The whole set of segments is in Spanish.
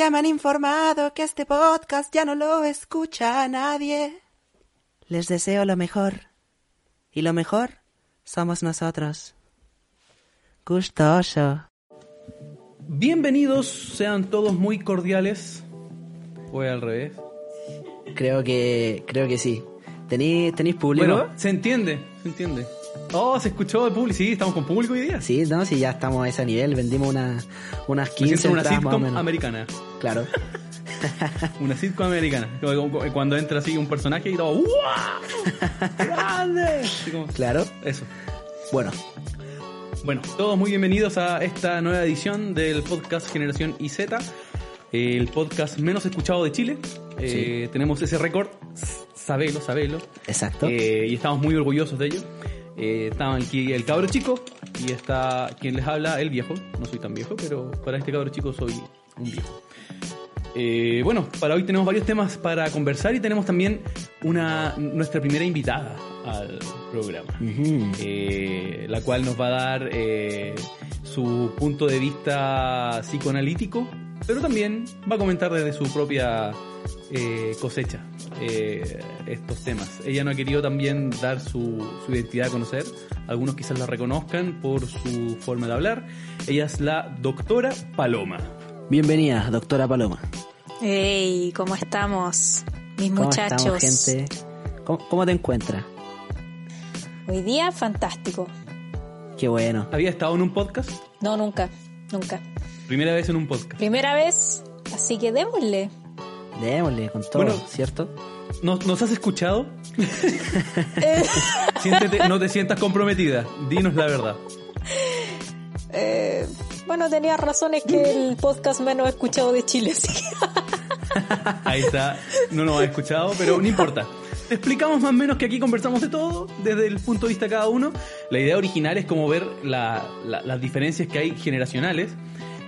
Ya me han informado que este podcast ya no lo escucha nadie. Les deseo lo mejor. Y lo mejor somos nosotros. Gustoso. Bienvenidos, sean todos muy cordiales. Fue al revés. Creo que, creo que sí. ¿Tenéis, tenéis público? Bueno, se entiende, se entiende. Oh, se escuchó el público. Sí, estamos con público hoy día. Sí, no, sí, ya estamos a ese nivel. Vendimos una, unas Me 15 siento una entradas más o sitcom menos. americana. Claro. Una sitcom americana. Cuando entra así un personaje y todo. ¡Uah! ¡Grande! Como- Claro. Eso. Bueno, Bueno, todos muy bienvenidos a esta nueva edición del podcast Generación IZ, el podcast menos escuchado de Chile. Eh, tenemos ese récord, sabelo, sabelo. exacto. Eh, y estamos muy orgullosos de ello. Eh, está aquí el cabro chico y está quien les habla, el viejo. No soy tan viejo, pero para este cabro chico soy un viejo. Eh, bueno, para hoy tenemos varios temas para conversar y tenemos también una nuestra primera invitada al programa, eh, la cual nos va a dar eh, su punto de vista psicoanalítico, pero también va a comentar desde su propia eh, cosecha eh, estos temas. Ella no ha querido también dar su, su identidad a conocer. Algunos quizás la reconozcan por su forma de hablar. Ella es la doctora Paloma. Bienvenida, doctora Paloma. Hey, ¿cómo estamos? Mis ¿Cómo muchachos. estamos, gente? ¿Cómo, cómo te encuentras? Hoy día fantástico. Qué bueno. ¿Había estado en un podcast? No, nunca, nunca. Primera vez en un podcast. Primera vez, así que démosle. Démosle con todo, Bueno. ¿cierto? ¿Nos, nos has escuchado? Siéntete, no te sientas comprometida. Dinos la verdad. Eh, bueno, tenía razones que el podcast menos escuchado de Chile, así que Ahí está, no nos has escuchado, pero no importa. Te explicamos más o menos que aquí conversamos de todo, desde el punto de vista de cada uno. La idea original es como ver la- la- las diferencias que hay generacionales.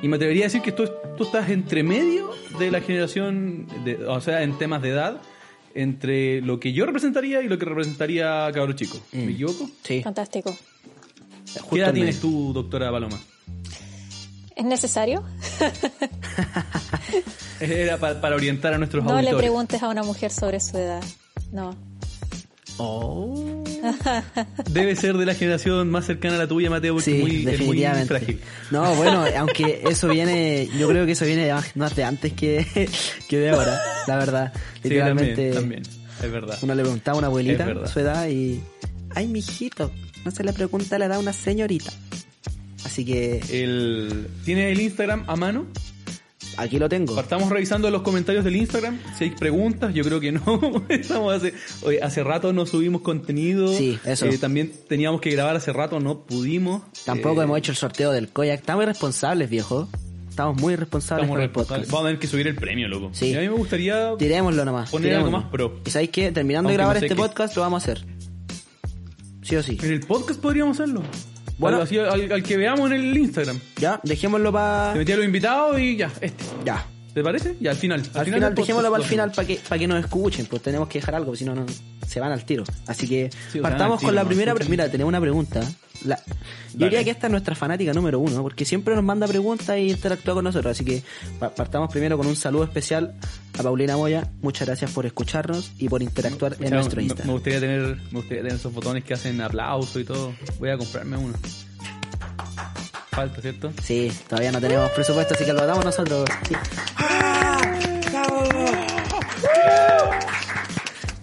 Y me atrevería a decir que tú, tú estás entre medio de la generación, de- o sea, en temas de edad, entre lo que yo representaría y lo que representaría Cabro Chico. ¿Me Mm. equivoco? Sí. fantástico. justo ¿Qué edad en tienes tú, doctora Paloma? ¿Es necesario? Era pa- para, orientar a nuestros No le auditores. preguntes a una mujer sobre su edad. No. Oh. Debe ser de la generación más cercana a la tuya, Mateo, porque Sí, es muy, es muy definitivamente. frágil. No, bueno, aunque eso viene, yo creo que eso viene más- de antes que, que de ahora, la verdad. Sí, Literalmente, también, también, es verdad. uno le preguntaba a una abuelita su edad y, ay, mijito, no se le pregunta la edad a una señorita. Así que El, ¿Tiene el Instagram a mano? Aquí lo tengo. Partamos revisando los comentarios del Instagram. Si hay preguntas, yo creo que no. Estamos hace, oye, hace rato no subimos contenido. Sí, eso. Eh, también teníamos que grabar hace rato, no pudimos. Tampoco Eh, hemos hecho el sorteo del Koyak. Estamos irresponsables, viejo. Estamos muy irresponsables estamos con el responsables. podcast. Vamos a tener que subir el premio, loco. Sí. Y a mí me gustaría. Tirémoslo nomás. Poner algo más pro. Y sabéis que terminando Aunque de grabar no sé este qué. podcast lo vamos a hacer. Sí o sí. En el podcast podríamos hacerlo. Bueno. Al, al que veamos en el Instagram. Ya, dejémoslo Te para. metí a los invitados y ya, este. Ya. ¿Te parece? Ya, al final. Al final, del dejémoslo para el final para que, para que nos escuchen, pues tenemos que dejar algo, si no, no se van al tiro. Así que Sí, partamos al tiro, con la primera. pre- Mira, tenemos una pregunta. La- yo Dale. diría que esta es nuestra fanática número uno, porque siempre nos manda preguntas y interactúa con nosotros. Así que pa- partamos primero con un saludo especial a Paulina Moya. Muchas gracias por escucharnos y por interactuar en nuestro me- Me Instagram. gustaría tener, me gustaría tener esos botones que hacen aplauso y todo. Voy a comprarme uno. Falta, ¿cierto? Sí, todavía no tenemos presupuesto, así que lo damos nosotros. Sí.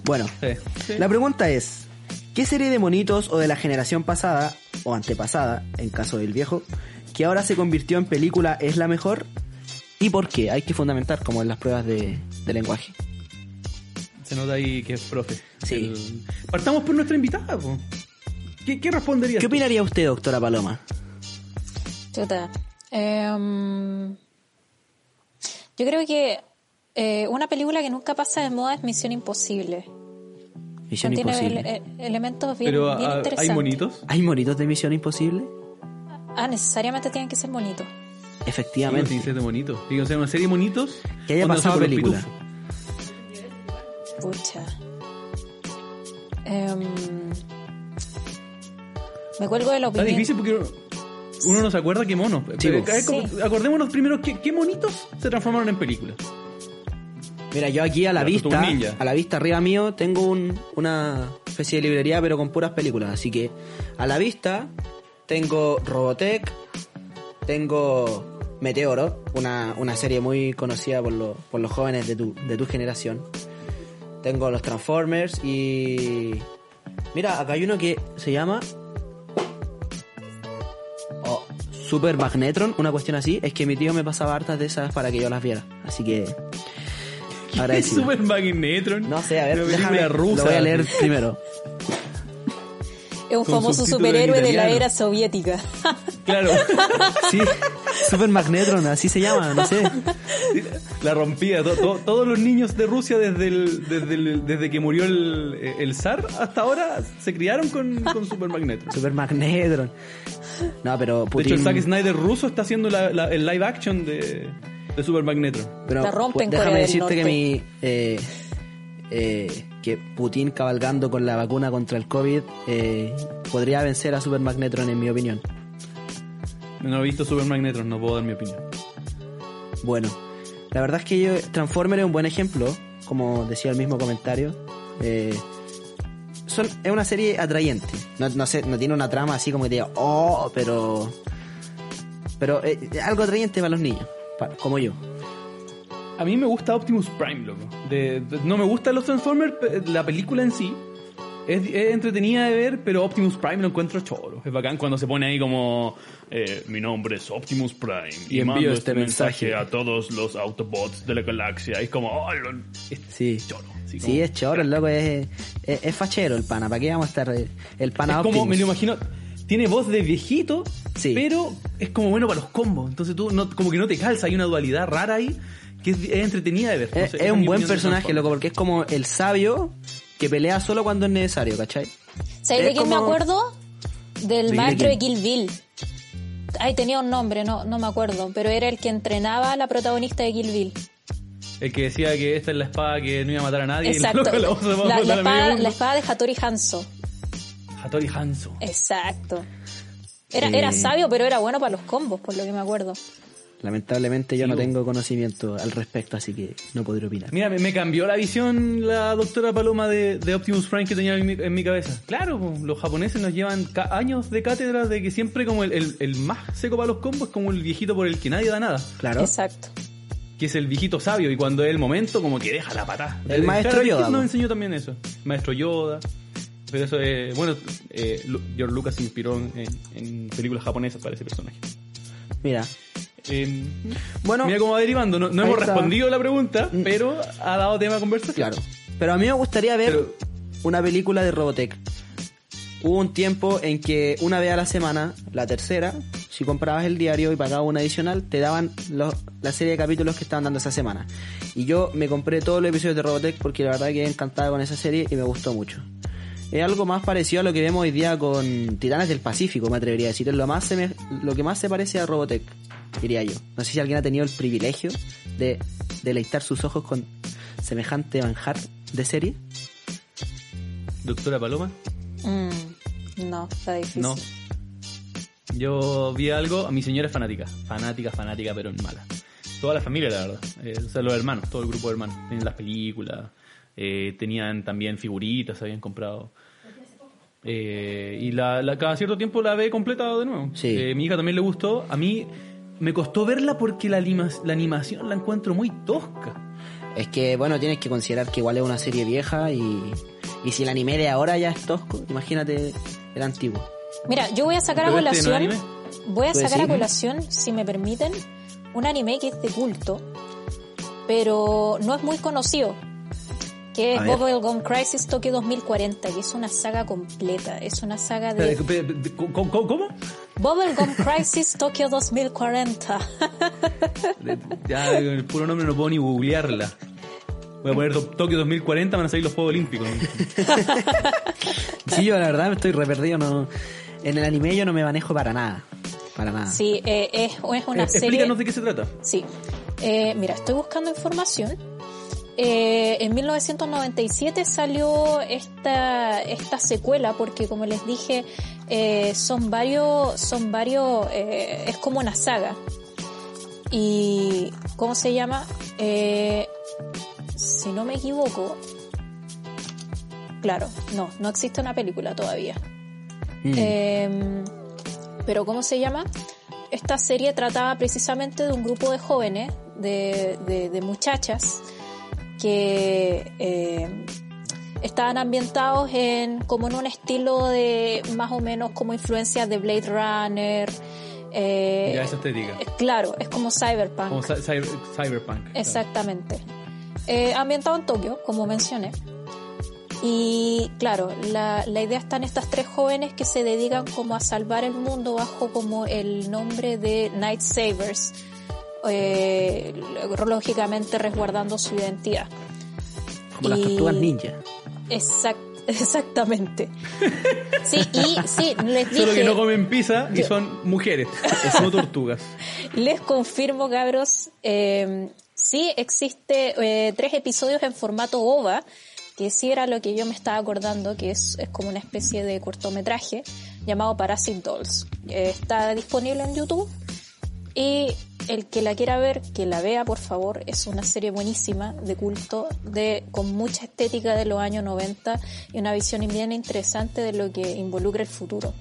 Bueno, Sí. Sí. la pregunta es, ¿qué serie de monitos o de la generación pasada, o antepasada, en caso del viejo, que ahora se convirtió en película es la mejor? ¿Y por qué? Hay que fundamentar como en las pruebas de, de lenguaje. Se nota ahí que es profe. Sí. El- Partamos por nuestra invitada, po. ¿Qué, qué responderías? ¿Qué opinaría usted, doctora Paloma? Chuta. Em, yo creo que eh, una película que nunca pasa de moda es Misión Imposible. Misión Contiene Imposible. ele- ele- elementos bien, Pero bien ah, interesantes. hay monitos. ¿Hay monitos de Misión Imposible? Ah, necesariamente tienen que ser bonitos. Efectivamente. Ser de monitos. Que ser una serie de monitos. Que haya pasado película. Pucha. Em, me cuelgo de la Está opinión. difícil porque uno no se acuerda qué monos. Sí, Pero, como-. Acordémonos primero qué, qué monitos se transformaron en películas. Mira, yo aquí a la vista, a la vista arriba mío, tengo un- una especie de librería, pero con puras películas. Así que a la vista tengo Robotech, tengo Meteoro, una, una serie muy conocida por, los por los jóvenes de tu, de tu generación. Tengo los Transformers y... Mira, acá hay uno que se llama... Super Magnetron, una cuestión así. Es que mi tío me pasaba hartas de esas para que yo las viera. Así que... Agradecido. Super Magnetron. No sé, a ver, déjame, rusa. lo voy a leer primero. Es un famoso superhéroe de la era soviética. Claro. Sí, Super Magnetron, así se llama, no sé. La rompía. To- to- todos los niños de Rusia desde el, desde, el- desde que murió el, el zar hasta ahora se criaron con, con Super Magnetron. Super Magnetron. No, pero De hecho, Putin... el Zack Snyder ruso está haciendo la- la- el live action de, de Super Magnetron. pero, La rompe en pu- déjame decirte que mi... eh, eh, que Putin cabalgando con la vacuna contra el COVID eh, podría vencer a Super Magnetron en mi opinión. No he visto Super Magnetron, no puedo dar mi opinión. Bueno, la verdad es que yo, Transformer es un buen ejemplo, como decía el mismo comentario. Eh, son, es una serie atrayente. No, no sé, no tiene una trama así como que te diga, oh, pero. Pero eh, algo atrayente para los niños, como yo. A mí me gusta Optimus Prime, loco. De- de- no me gustan los Transformers, la película en sí. Es, es entretenida de ver, pero Optimus Prime lo encuentro choro. Es bacán cuando se pone ahí como... eh, mi nombre es Optimus Prime. Y Y, envío mando este este mensaje, mensaje. a todos los Autobots de la galaxia. Y es como... oh, lo- es Sí. choro. así Sí, como- es choro, el loco es, es, es fachero el pana. ¿Para qué vamos a estar eh, el pana Es como, Optimus? me lo imagino, tiene voz de viejito, Sí. pero es como bueno para los combos. Entonces tú no, como que no te calza, hay una dualidad rara ahí que es, es entretenida de ver. No Es, sé, es esa un buen personaje, loco, porque es como el sabio que pelea solo cuando es necesario, ¿cachai? ¿Sabes Es de quién me acuerdo? Del ¿De maestro de? Kill Bill. Ay, tenía un nombre, no, no me acuerdo, pero era el que entrenaba a la protagonista de Kill Bill. El que decía que esta es la espada que no iba a matar a nadie. y Exacto. la a espada, la espada de Hattori Hanzo. Hattori Hanzo. Exacto. Era, Eh. era sabio, pero era bueno para los combos, por lo que me acuerdo. Lamentablemente yo Sí, no tengo conocimiento al respecto, así que no podré opinar. Mira, me, me cambió la visión la doctora Paloma de, de Optimus Prime que tenía en mi, en mi cabeza. Claro, los japoneses nos llevan años de cátedra de que siempre como el, el- el más seco para los combos es como el viejito por el que nadie da nada. Claro. Exacto. que es el viejito sabio y cuando es el momento como que deja la patada. El maestro Yoda, nos enseñó también eso. Maestro Yoda. Pero eso es, bueno, eh, George Lucas se inspiró en, en películas japonesas para ese personaje. Mira. Eh, Bueno, mira cómo va derivando, no, no hemos está. respondido la pregunta, Mm. pero ha dado tema de conversación. claro. Pero a mí me gustaría ver Pero- una película de Robotech. Hubo un tiempo en que una vez a la semana, la tercera, si comprabas el diario y pagabas una adicional, te daban los- la serie de capítulos que estaban dando esa semana. Y yo me compré todos los episodios de Robotech porque la verdad quedé encantado con esa serie y me gustó mucho. Es algo más parecido a lo que vemos hoy día con Titanes del Pacífico, me atrevería a decir. Es lo, más seme- lo que más se parece a Robotech, diría yo. No sé si alguien ha tenido el privilegio de deleitar sus ojos con semejante manjar de serie. Doctora Paloma, Mm, no, está difícil. no. Yo vi algo, a mi señora es fanática, fanática, fanática, pero mala. Toda la familia, la verdad. Eh, o sea, los hermanos, todo el grupo de hermanos. Tenían las películas, eh, tenían también figuritas, habían comprado. Eh, y la, la- cada cierto tiempo la ve completa de nuevo. Sí. Eh, mi hija también le gustó. A mí me costó verla porque la, anima- la animación la encuentro muy tosca. Es que, bueno, tienes que considerar que igual es una serie vieja y, y si el anime de ahora ya es tosco, imagínate el antiguo. Mira, yo voy a sacar a ¿Pero este no colación. es Voy a ¿Tú sacar a colación, si me permiten, un anime que es de culto, pero no es muy conocido. Que es. Bubblegum Crisis Tokyo 2040, que es una saga completa. Es una saga de ¿Cómo? cómo- cómo? Bubblegum Crisis Tokyo 2040. Ya, con el puro nombre no puedo ni googlearla. Voy a poner To- Tokio 2040, van a salir los Juegos Olímpicos. Sí, yo la verdad me estoy re perdido, no, en el anime yo no me manejo para nada. Para nada. Sí, eh, es, es una Eh, serie. Explícanos de qué se trata. Sí. Eh, mira, estoy buscando información. Eh, en 1997 salió esta, esta secuela porque, como les dije, eh, son varios, son varios, eh, es como una saga. Y, ¿cómo se llama? Si no me equivoco, claro, no, no existe una película todavía. Mm. Eh, pero ¿cómo se llama? Esta serie trataba precisamente de un grupo de jóvenes, de, de- de muchachas, que eh, estaban ambientados en como en un estilo de más o menos como influencias de Blade Runner. eh, Ya esa estética. eh, claro, es como cyberpunk. Como cy- cyber- cyberpunk. Exactamente. Eh, ambientado en Tokio, como mencioné. Y claro, la, la idea está en estas tres jóvenes que se dedican como a salvar el mundo bajo como el nombre de Night Savers, eh, lógicamente resguardando su identidad. Como las tortugas ninja. Exact- exactamente. Sí, y sí, les dije... Solo que no comen pizza y Yo- son mujeres, no tortugas. Les confirmo, cabros, eh, sí existe eh, tres episodios en formato OVA, que sí era lo que yo me estaba acordando, que es, es como una especie de cortometraje llamado Parasite Dolls. Eh, está disponible en YouTube y el que la quiera ver, que la vea, por favor. Es una serie buenísima, de culto, de, con mucha estética de los años 90 y una visión bien interesante de lo que involucra el futuro.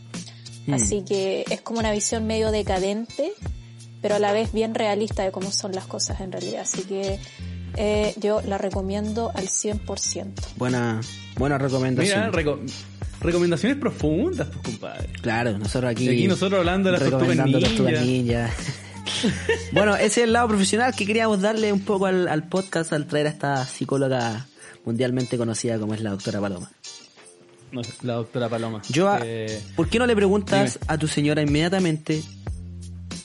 Así que es como una visión medio decadente, pero a la vez bien realista de cómo son las cosas en realidad. Así que eh, yo la recomiendo al 100%. Buena, buena recomendación. Mira, reco- recomendaciones profundas, pues, compadre. Claro, nosotros aquí. Y aquí nosotros hablando de las tortugas ninja. bueno, ese es el lado profesional que queríamos darle un poco al, al podcast al traer a esta psicóloga mundialmente conocida como es la doctora Paloma. No, la doctora Paloma. Yo, Eh, ¿por qué no le preguntas dime. a tu señora inmediatamente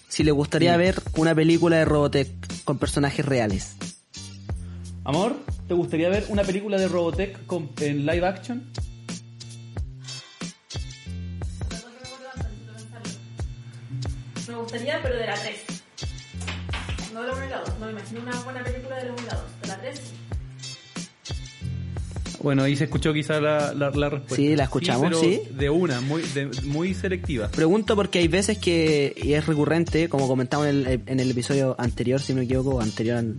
si le gustaría Dime. ver una película de Robotech con personajes reales? Amor, ¿te gustaría ver una película de Robotech con- en live action? Me gustaría, pero de la 3. No de la 1 y la 2. No me imagino una buena película de la 1 y la 2. De la 3 sí. Bueno, ahí se escuchó quizá la, la, la respuesta. Sí, la escuchamos, pero sí. De una, muy, de- muy selectiva. Pregunto porque hay veces que, y es recurrente, como comentamos en el, en el episodio anterior, si no me equivoco, o anterior, al-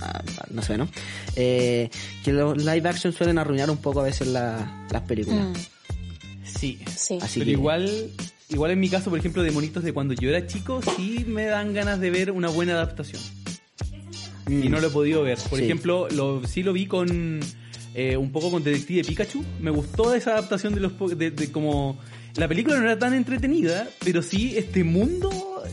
a- a- no sé, ¿no? Eh, que los live action suelen arruinar un poco a veces la- las películas. Mm, Sí. sí. Así Pero que, igual, igual en mi caso, por ejemplo, de monitos de cuando yo era chico, sí me dan ganas de ver una buena adaptación. mm, Y no lo he podido ver. Por Sí. ejemplo, lo, sí lo vi con eh, un poco con Detective Pikachu. Me gustó esa adaptación de los de, de como la película no era tan entretenida, pero sí este mundo,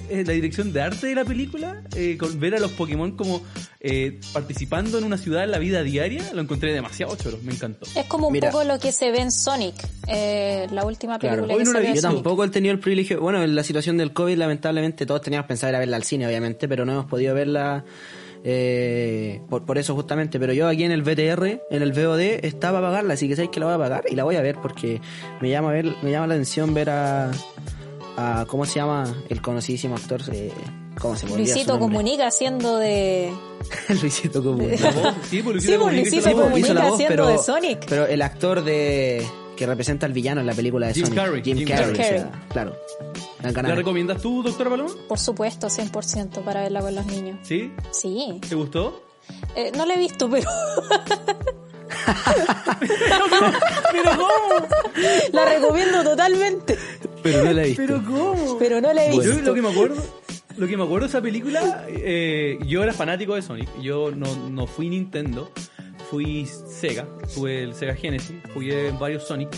eh, la dirección de arte de la película, eh, con ver a los Pokémon como eh, participando en una ciudad en la vida diaria, lo encontré demasiado choro, me encantó. Es como un Mira. poco lo que se ve en Sonic, eh, la última Claro. película Hoy que no la Yo en Sonic. tampoco he tenido el privilegio, bueno, en la situación del COVID lamentablemente todos teníamos pensado ir a verla al cine, obviamente, pero no hemos podido verla eh, por, por eso justamente, pero yo aquí en el VTR, en el VOD, estaba a pagarla, así que sabéis que la voy a pagar y la voy a ver porque me llama a ver, me llama la atención ver a, a ¿cómo se llama? El conocidísimo actor, eh, ¿cómo se Luisito? Comunica haciendo de... Luisito Comunica. La voz, sí, por Sí, por Luisito Luisito Comunica. Comunica voz, haciendo pero, de Sonic. pero el actor de que representa al villano en la película de Jim Sonic, Carrey, Jim, Jim Carrey, Carrey. o sea, claro. ¿La recomiendas tú, doctora Paloma? Por supuesto, 100% para verla con los niños. ¿Sí? Sí. ¿Te gustó? Eh, no la he visto, pero ¿Pero cómo? la recomiendo totalmente. Pero no la he visto. ¿Pero cómo? Pero no la he visto. Yo lo que me acuerdo, lo que me acuerdo de esa película, eh, yo era fanático de Sonic. Yo no, no fui Nintendo, fui Sega, tuve el Sega Genesis, jugué en varios Sonic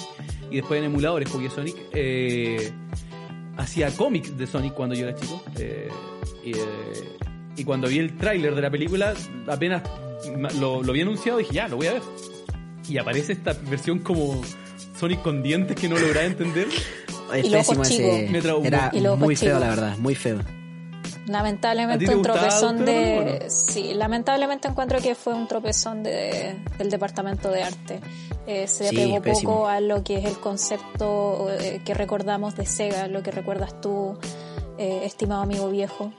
y después en emuladores jugué Sonic. Eh, hacía cómics de Sonic cuando yo era chico. eh, y, eh, y cuando vi el tráiler de la película, apenas lo, lo vi anunciado, dije, ya, lo voy a ver. Y aparece esta versión como Sonic con dientes que no lograba entender. Es Y los ojos pésimo ese. Era Y muy feo, la verdad, muy feo. ¿A ti Lamentablemente te un tropezón de... no? Sí, lamentablemente encuentro que fue un tropezón de, del departamento de arte. Eh, se Sí, pegó pésimo. poco a lo que es el concepto eh, que recordamos de Sega, lo que recuerdas tú, eh, estimado amigo viejo.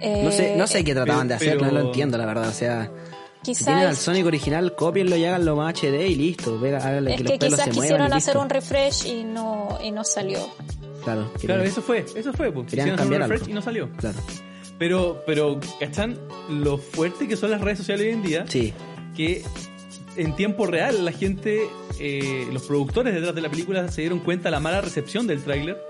No sé, no sé Eh, qué trataban de pero- hacer, no lo entiendo, la verdad. O sea, Si tienen al Sonic original, copienlo y háganlo más HD y listo. Venga, háganle es que que los pelos quizás se muevan. quisieron hacer un refresh y no y no salió. Claro, Claro, eso fue, eso fue, pues. Querían Quisieron hacer un cambiar refresh algo. y no salió. Claro. Pero, pero, ¿cachan lo fuerte que son las redes sociales hoy en día? Sí. Que en tiempo real la gente, eh, los productores detrás de la película se dieron cuenta de la mala recepción del tráiler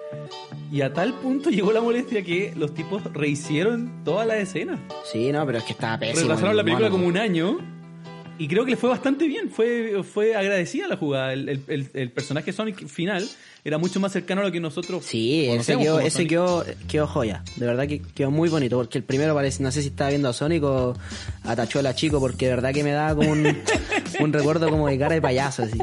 y a tal punto llegó la molestia que los tipos rehicieron toda la escena. Sí, no, pero es que estaba pésimo. Retrasaron la película mono. como un año y creo que le fue bastante bien. Fue, fue agradecida la jugada. El, el- el- el personaje Sonic final era mucho más cercano a lo que nosotros Sí, ese, quedó, ese quedó joya. De verdad que quedó muy bonito. Porque el primero parece, no sé si estaba viendo a Sonic o a Tachuela Chico, porque de verdad que me daba como un, un recuerdo como de cara de payaso, así.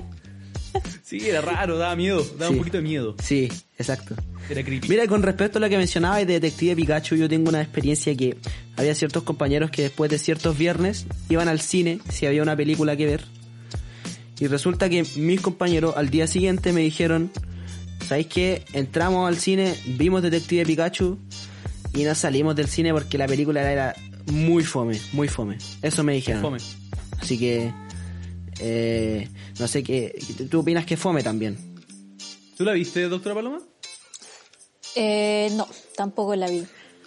Sí, era raro, daba miedo, daba Sí. un poquito de miedo. Sí, exacto. Era creepy. Mira, con respecto a lo que mencionabas de Detective Pikachu, yo tengo una experiencia que había ciertos compañeros que después de ciertos viernes iban al cine si había una película que ver. Y resulta que mis compañeros al día siguiente me dijeron, ¿sabéis qué? Entramos al cine, vimos Detective Pikachu y nos salimos del cine porque la película era muy fome, muy fome. Eso me dijeron. Fome. Así que, eh, no sé qué, ¿tú opinas que fome también? ¿Tú la viste, doctora Paloma? Eh, no, tampoco la vi.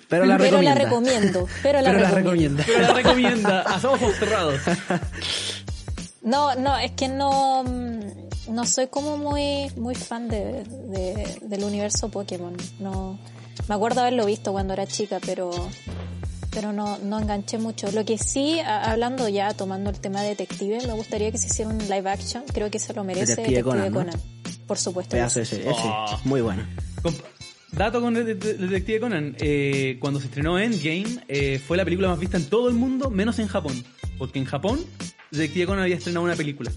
Pero la Pero la recomiendo, pero la recomiendo. recomienda. Pero la recomienda, a ojos cerrados. No, no, es que no, mm, no soy como muy, muy fan de, de- del universo Pokémon. No, me acuerdo haberlo visto cuando era chica, pero, pero no, no enganché mucho. Lo que sí, a- hablando ya, tomando el tema de detective, me gustaría que se hiciera un live action. Creo que se lo merece Detective Detective, Conan, ¿no? Conan. Por supuesto. Pedazo ese, ese. Oh. Muy bueno. Dato con Det- Det- Detective Conan. eh, cuando se estrenó Endgame, eh, fue la película más vista en todo el mundo, menos en Japón. Porque en Japón, Detective Conan había estrenado una película.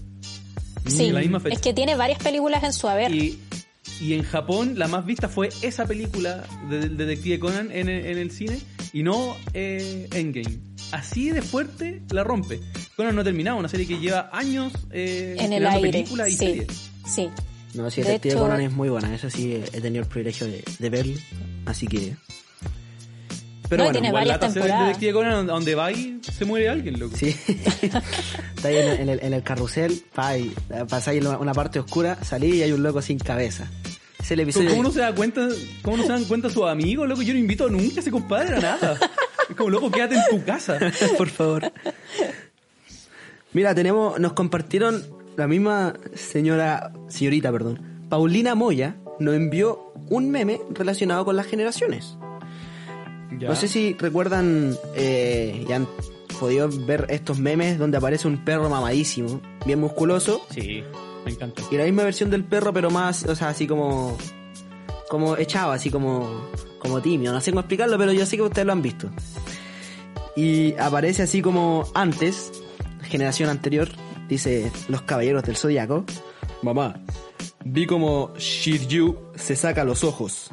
Sí, En la misma fecha. es que tiene varias películas en su haber. Y, y en Japón la más vista fue esa película de, de Detective Conan en el, en el cine y no eh, Endgame. Así de fuerte la rompe. Conan no ha terminado, una serie que lleva años eh, en el aire. películas y Sí, series. sí. No, sí, De Detective hecho- Conan es muy buena. Eso sí, he tenido el privilegio de, de verlo. Así que. Pero No, bueno, tiene Igual varias lata temporadas. Detective Conan a donde va y se muere alguien, loco. sí. Está ahí en, el- en el, carrusel, pa, y pasáis una, una parte oscura, salí y hay un loco sin cabeza. Es el episodio. ¿Cómo no se da cuenta, cómo no se dan cuenta sus amigos, loco? Yo no invito nunca a ese compadre a nada. Es como, loco, quédate en tu casa. por favor. Mira, tenemos, nos compartieron la misma señora, señorita, perdón, Paulina Moya, nos envió un meme relacionado con las generaciones. No sé si recuerdan eh, y han podido ver estos memes donde aparece un perro mamadísimo, bien musculoso, Sí, me encanta. y la misma versión del perro, pero más, o sea, así como, como echado, así como, como tímido. No sé cómo explicarlo, pero yo sé que ustedes lo han visto. Y aparece así como antes, generación anterior, dice los caballeros del zodiaco. Mamá, vi como Shiryu se saca los ojos.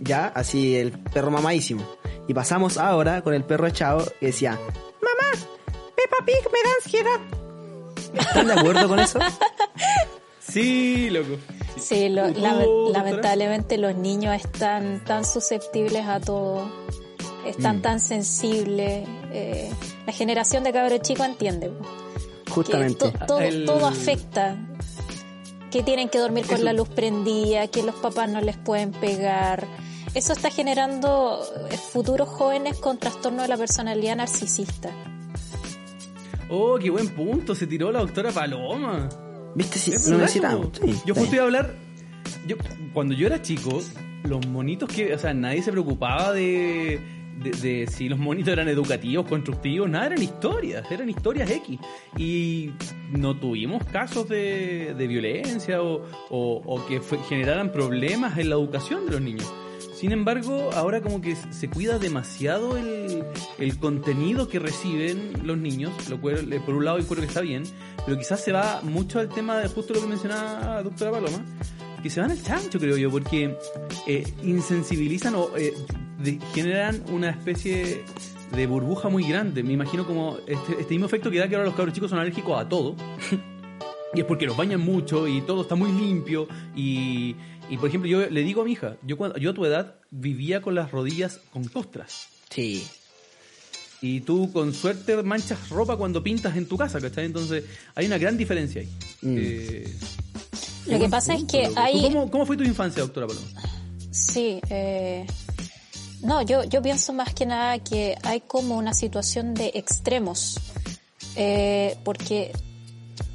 Ya, así el perro mamadísimo. Y pasamos ahora con el perro echado que decía, Mamá, Peppa Pig me da ansiedad. ¿Están de acuerdo con eso? Sí, loco. Sí, lo- lamentablemente los niños están tan susceptibles a todo, están Mm. tan sensibles. eh, la generación de cabros chicos entiende Justamente. to- todo, El- todo afecta. Que tienen que dormir con Eso. la luz prendida, que los papás no les pueden pegar. Eso está generando eh, futuros jóvenes con trastorno de la personalidad narcisista. Oh, qué buen punto. Se tiró la doctora Paloma. ¿Viste? Si no verdad, necesitamos. Sí, yo justo iba a hablar. Yo, cuando yo era chico, los monitos que. O sea, nadie se preocupaba de, de, de si los monitos eran educativos, constructivos, nada, eran historias, eran historias X. Y no tuvimos casos de, de violencia o, o- o que fue- generaran problemas en la educación de los niños. Sin embargo, ahora como que se cuida demasiado el, el contenido que reciben los niños, lo cual eh, por un lado yo creo que está bien, pero quizás se va mucho al tema de justo lo que mencionaba doctora Paloma, que se van al chancho creo yo, porque eh, insensibilizan o eh, de- generan una especie de burbuja muy grande. Me imagino como este, este mismo efecto que da que ahora los cabros chicos son alérgicos a todo. Y es porque los bañan mucho y todo está muy limpio. Y, y, por ejemplo, yo le digo a mi hija, yo, cuando, yo a tu edad vivía con las rodillas con costras. Sí. Y tú con suerte manchas ropa cuando pintas en tu casa, ¿cachai? Entonces hay una gran diferencia ahí. Mm. Eh, Lo que pasa es que loco. ¿Tú hay... ¿Cómo, cómo fue tu infancia, doctora Paloma? Sí, eh, no, yo, yo pienso más que nada que hay como una situación de extremos, eh, porque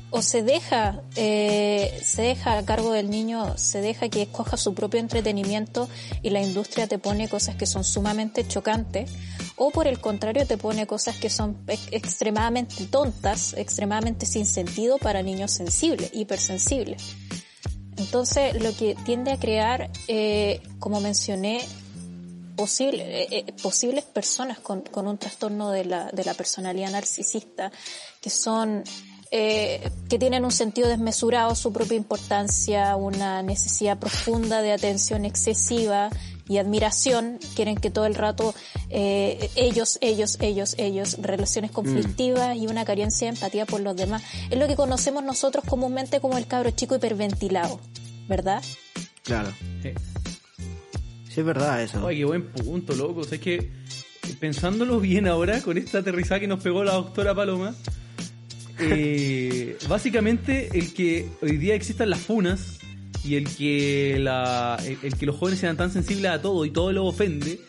o se deja, eh, se deja a cargo del niño, se deja que escoja su propio entretenimiento y la industria te pone cosas que son sumamente chocantes, o por el contrario te pone cosas que son ex- extremadamente tontas, extremadamente sin sentido para niños sensibles, hipersensibles. Entonces, lo que tiende a crear, eh, como mencioné, posible, eh, eh, posibles personas con, con un trastorno de la, de la personalidad narcisista, que son, eh, que tienen un sentido desmesurado, su propia importancia, una necesidad profunda de atención excesiva y admiración, quieren que todo el rato eh, ellos, ellos, ellos, ellos, relaciones conflictivas y una carencia de empatía por los demás. Es lo que conocemos nosotros comúnmente como el cabro chico hiperventilado, ¿verdad? Claro. Sí. Sí, es verdad eso. Ay, qué buen punto, loco. O sea, es que pensándolo bien ahora, con esta aterrizada que nos pegó la doctora Paloma, eh, básicamente el que hoy día existan las funas y el que, la, el, que los jóvenes sean tan sensibles a todo y todo lo ofende,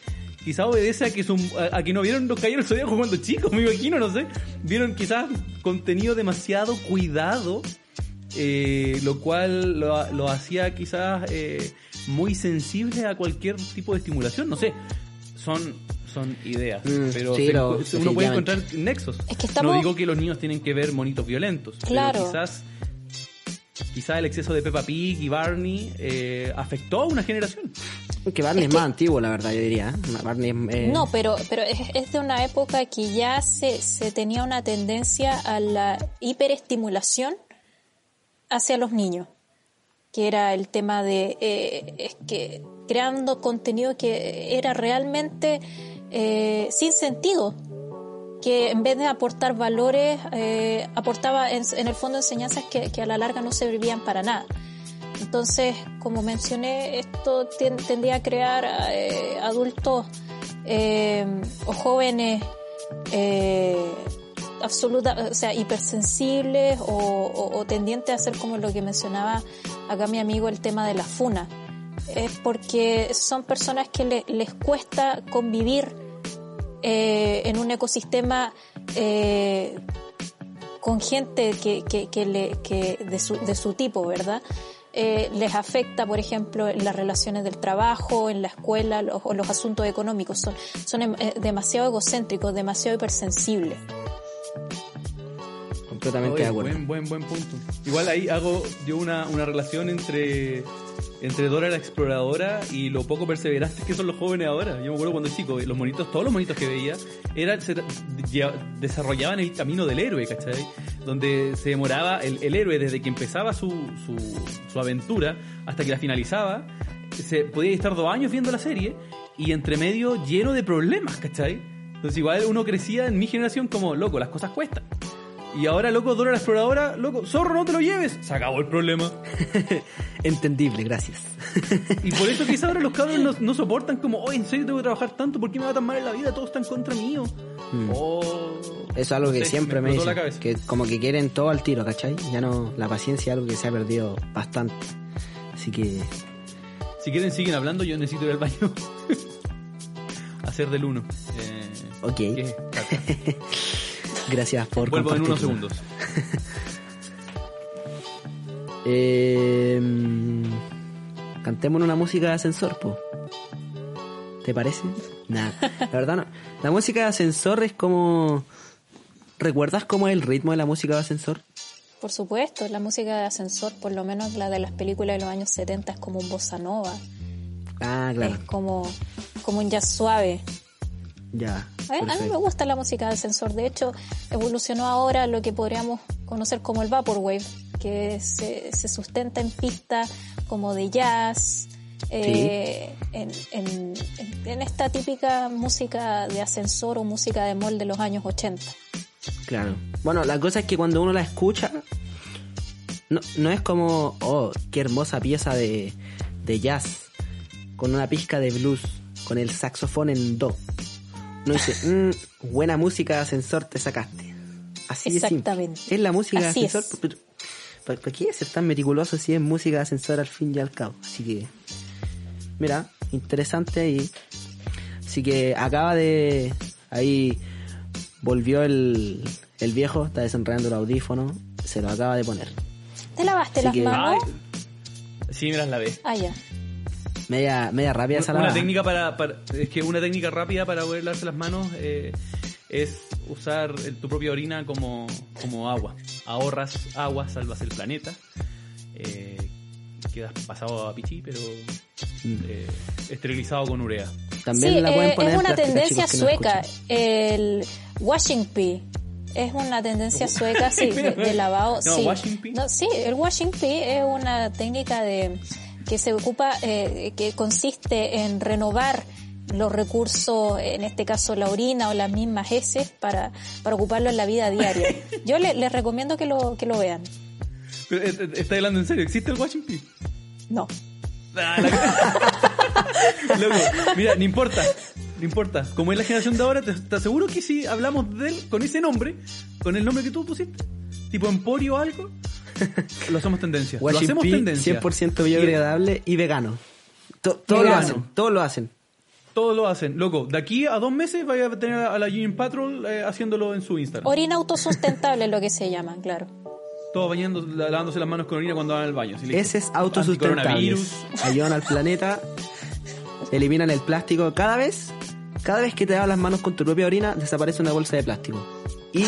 quizás obedece a que, son, a, a que no vieron los cayeron zodiaco cuando chicos, me imagino, no sé. Vieron quizás contenido demasiado cuidado eh, lo cual lo, lo hacía quizás eh, muy sensible a cualquier tipo de estimulación, no sé, son son ideas, Mm, pero, sí, se- pero uno puede encontrar nexos. Es que estamos- No digo que los niños tienen que ver monitos violentos, Claro. pero quizás quizás el exceso de Peppa Pig y Barney eh, afectó a una generación. Que Barney es, Es más antiguo, la verdad, yo diría. Barney es, eh, No, pero, pero es, es de una época que ya se, se tenía una tendencia a la hiperestimulación hacia los niños, que era el tema de eh, es que creando contenido que era realmente eh, sin sentido, que en vez de aportar valores, eh, aportaba en, el fondo enseñanzas que, a la larga no servían para nada. Entonces, como mencioné, esto tendría a crear eh, adultos o jóvenes absoluta, o sea, hipersensibles o, o- o tendientes a ser como lo que mencionaba acá mi amigo el tema de la funa. Es porque son personas que le- les cuesta convivir eh, en un ecosistema eh, con gente que, que, que le, que de, su, de su tipo, ¿verdad? Eh, les afecta, por ejemplo, en las relaciones del trabajo, en la escuela los- o los asuntos económicos. Son, son em- eh, demasiado egocéntricos, demasiado hipersensibles. Completamente Oye, de acuerdo. Buen, buen, buen punto. Igual ahí hago yo una, una relación entre, entre Dora la exploradora y lo poco perseverantes que son los jóvenes ahora. Yo me acuerdo cuando chico, los monitos, todos los monitos que veía, era, se- desarrollaban el camino del héroe, ¿cachai? Donde se demoraba el, el héroe desde que empezaba su, su, su aventura hasta que la finalizaba. Se podía estar dos años viendo la serie y entre medio lleno de problemas, ¿cachai? Entonces igual uno crecía en mi generación como, loco, las cosas cuestan. Y ahora, loco, Dora la exploradora, loco, zorro, no te lo lleves. Se acabó el problema. Entendible, gracias. Y por eso quizás ahora los cabros no, no soportan como, oh, en serio tengo que trabajar tanto, ¿por qué me va tan mal en la vida? Todos están contra mío. Oh. Eso es algo que siempre me, la dicen. Que como que quieren todo al tiro, ¿cachai? Ya no, la paciencia es algo que se ha perdido bastante. Así que, Si quieren, siguen hablando, yo necesito ir al baño. Hacer del uno. Eh, ok. Gracias por Vuelvo en unos segundos. Eh, cantemos una música de ascensor, po. ¿Te parece? Nah, la verdad no. La música de ascensor es como... ¿Recuerdas cómo es el ritmo de la música de ascensor? Por supuesto, la música de ascensor, por lo menos la de las películas de los años 70, es como un bossa nova. Ah, claro. Es como, como un jazz suave. Ya. A mí, a mí me gusta la música de ascensor. De hecho, evolucionó ahora lo que podríamos conocer como el Vaporwave, que se, se sustenta en pistas como de jazz, eh, en, en- en- en esta típica música de ascensor o música de mall de los años 80. Claro. Bueno, la cosa es que cuando uno la escucha, no, no es como, oh, qué hermosa pieza de, de jazz, con una pizca de blues, con el saxofón en do. Uno dice, "Mm, buena música de ascensor te sacaste. Así de simple. Exactamente. Es la música Así de ascensor. es. pero- ¿Para, para qué ser tan meticuloso si es música de ascensor al fin y al cabo? Así que, mira, interesante ahí. Así que acaba de. Ahí volvió el, el viejo, está desenredando el audífono, se lo acaba de poner. ¿Te lavaste Así las que- manos? Ay, sí, me las lavé. Ah, ya. Media, media rápida esa Una técnica para, para- es que una técnica rápida para poder lavarse las manos eh, es usar el- tu propia orina como, como agua. Ahorras agua, salvas el planeta. Eh, quedas pasado a pichí, pero eh, esterilizado con urea. También sí, la pueden eh, poner es en una plástica, tendencia chicos, que no sueca. el washing pee. Es una tendencia sueca, sí, de, de lavado. No, sí. washing pee. No, sí, el washing pee es una técnica de que se ocupa, eh, que consiste en renovar los recursos, en este caso la orina o las mismas heces, para, para ocuparlo en la vida diaria. Yo le- les recomiendo que lo, que lo vean. Eh, eh, ¿Estás hablando en serio? ¿Existe el washing pee? No. Ah, la- Loco, mira, no importa. No importa. Como es la generación de ahora, te, te aseguro que si hablamos de él con ese nombre, con el nombre que tú pusiste, tipo Emporio o algo, lo hacemos tendencia. lo hacemos tendencia. 100% biodegradable y vegano. To- todos lo hacen, todos lo hacen. Todos lo hacen. Loco, de aquí a dos meses vaya a tener a la Union Patrol eh, haciéndolo en su Instagram. Orina autosustentable es lo que se llama, claro. Todos bañando, la- lavándose las manos con orina cuando van al baño. Ese es autosustentable. Ayudan al planeta, eliminan el plástico. Cada vez, cada vez que te lavas las manos con tu propia orina, desaparece una bolsa de plástico. Y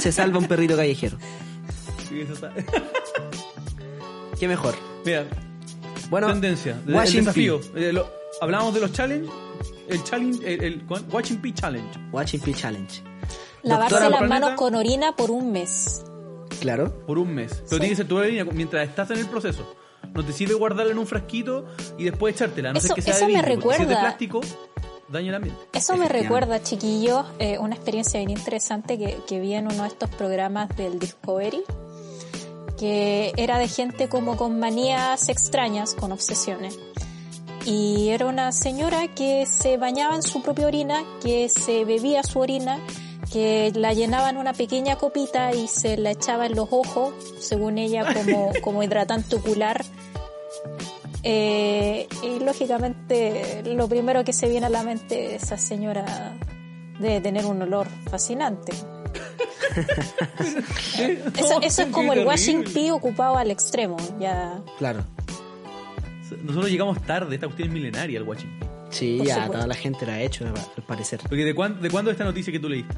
se salva un perrito callejero. Está. ¿Qué mejor? Mira, Bueno, tendencia, el- desafío. Eh, lo- hablamos de los challenge, el challenge, el, el Watching Pee Challenge. Washing pee challenge. Lavarse Doctora las Planeta. manos con orina por un mes. Claro. por un mes. Pero Sí. tiene que ser tu orina mientras estás en el proceso. No te sirve guardarla en un frasquito y después echártela. No Eso- ser que sea eso de me porque Si es de recuerda- plástico, daña el ambiente. Eso me recuerda, chiquillos, eh, una experiencia bien interesante que, que vi en uno de estos programas del Discovery, que era de gente como con manías extrañas, con obsesiones. Y era una señora que se bañaba en su propia orina, que se bebía su orina, que la llenaba en una pequeña copita y se la echaba en los ojos, según ella, como, como hidratante ocular. Eh, y lógicamente lo primero que se viene a la mente es esa señora debe tener un olor fascinante. Eso, eso es como el washing pee ocupado al extremo. Ya Claro. Nosotros llegamos tarde, esta cuestión es milenaria, el watching. pee. Sí, Por ya, supuesto. toda la gente lo ha hecho, al parecer. Porque ¿de, cuán- ¿de cuándo es esta noticia que tú leíste?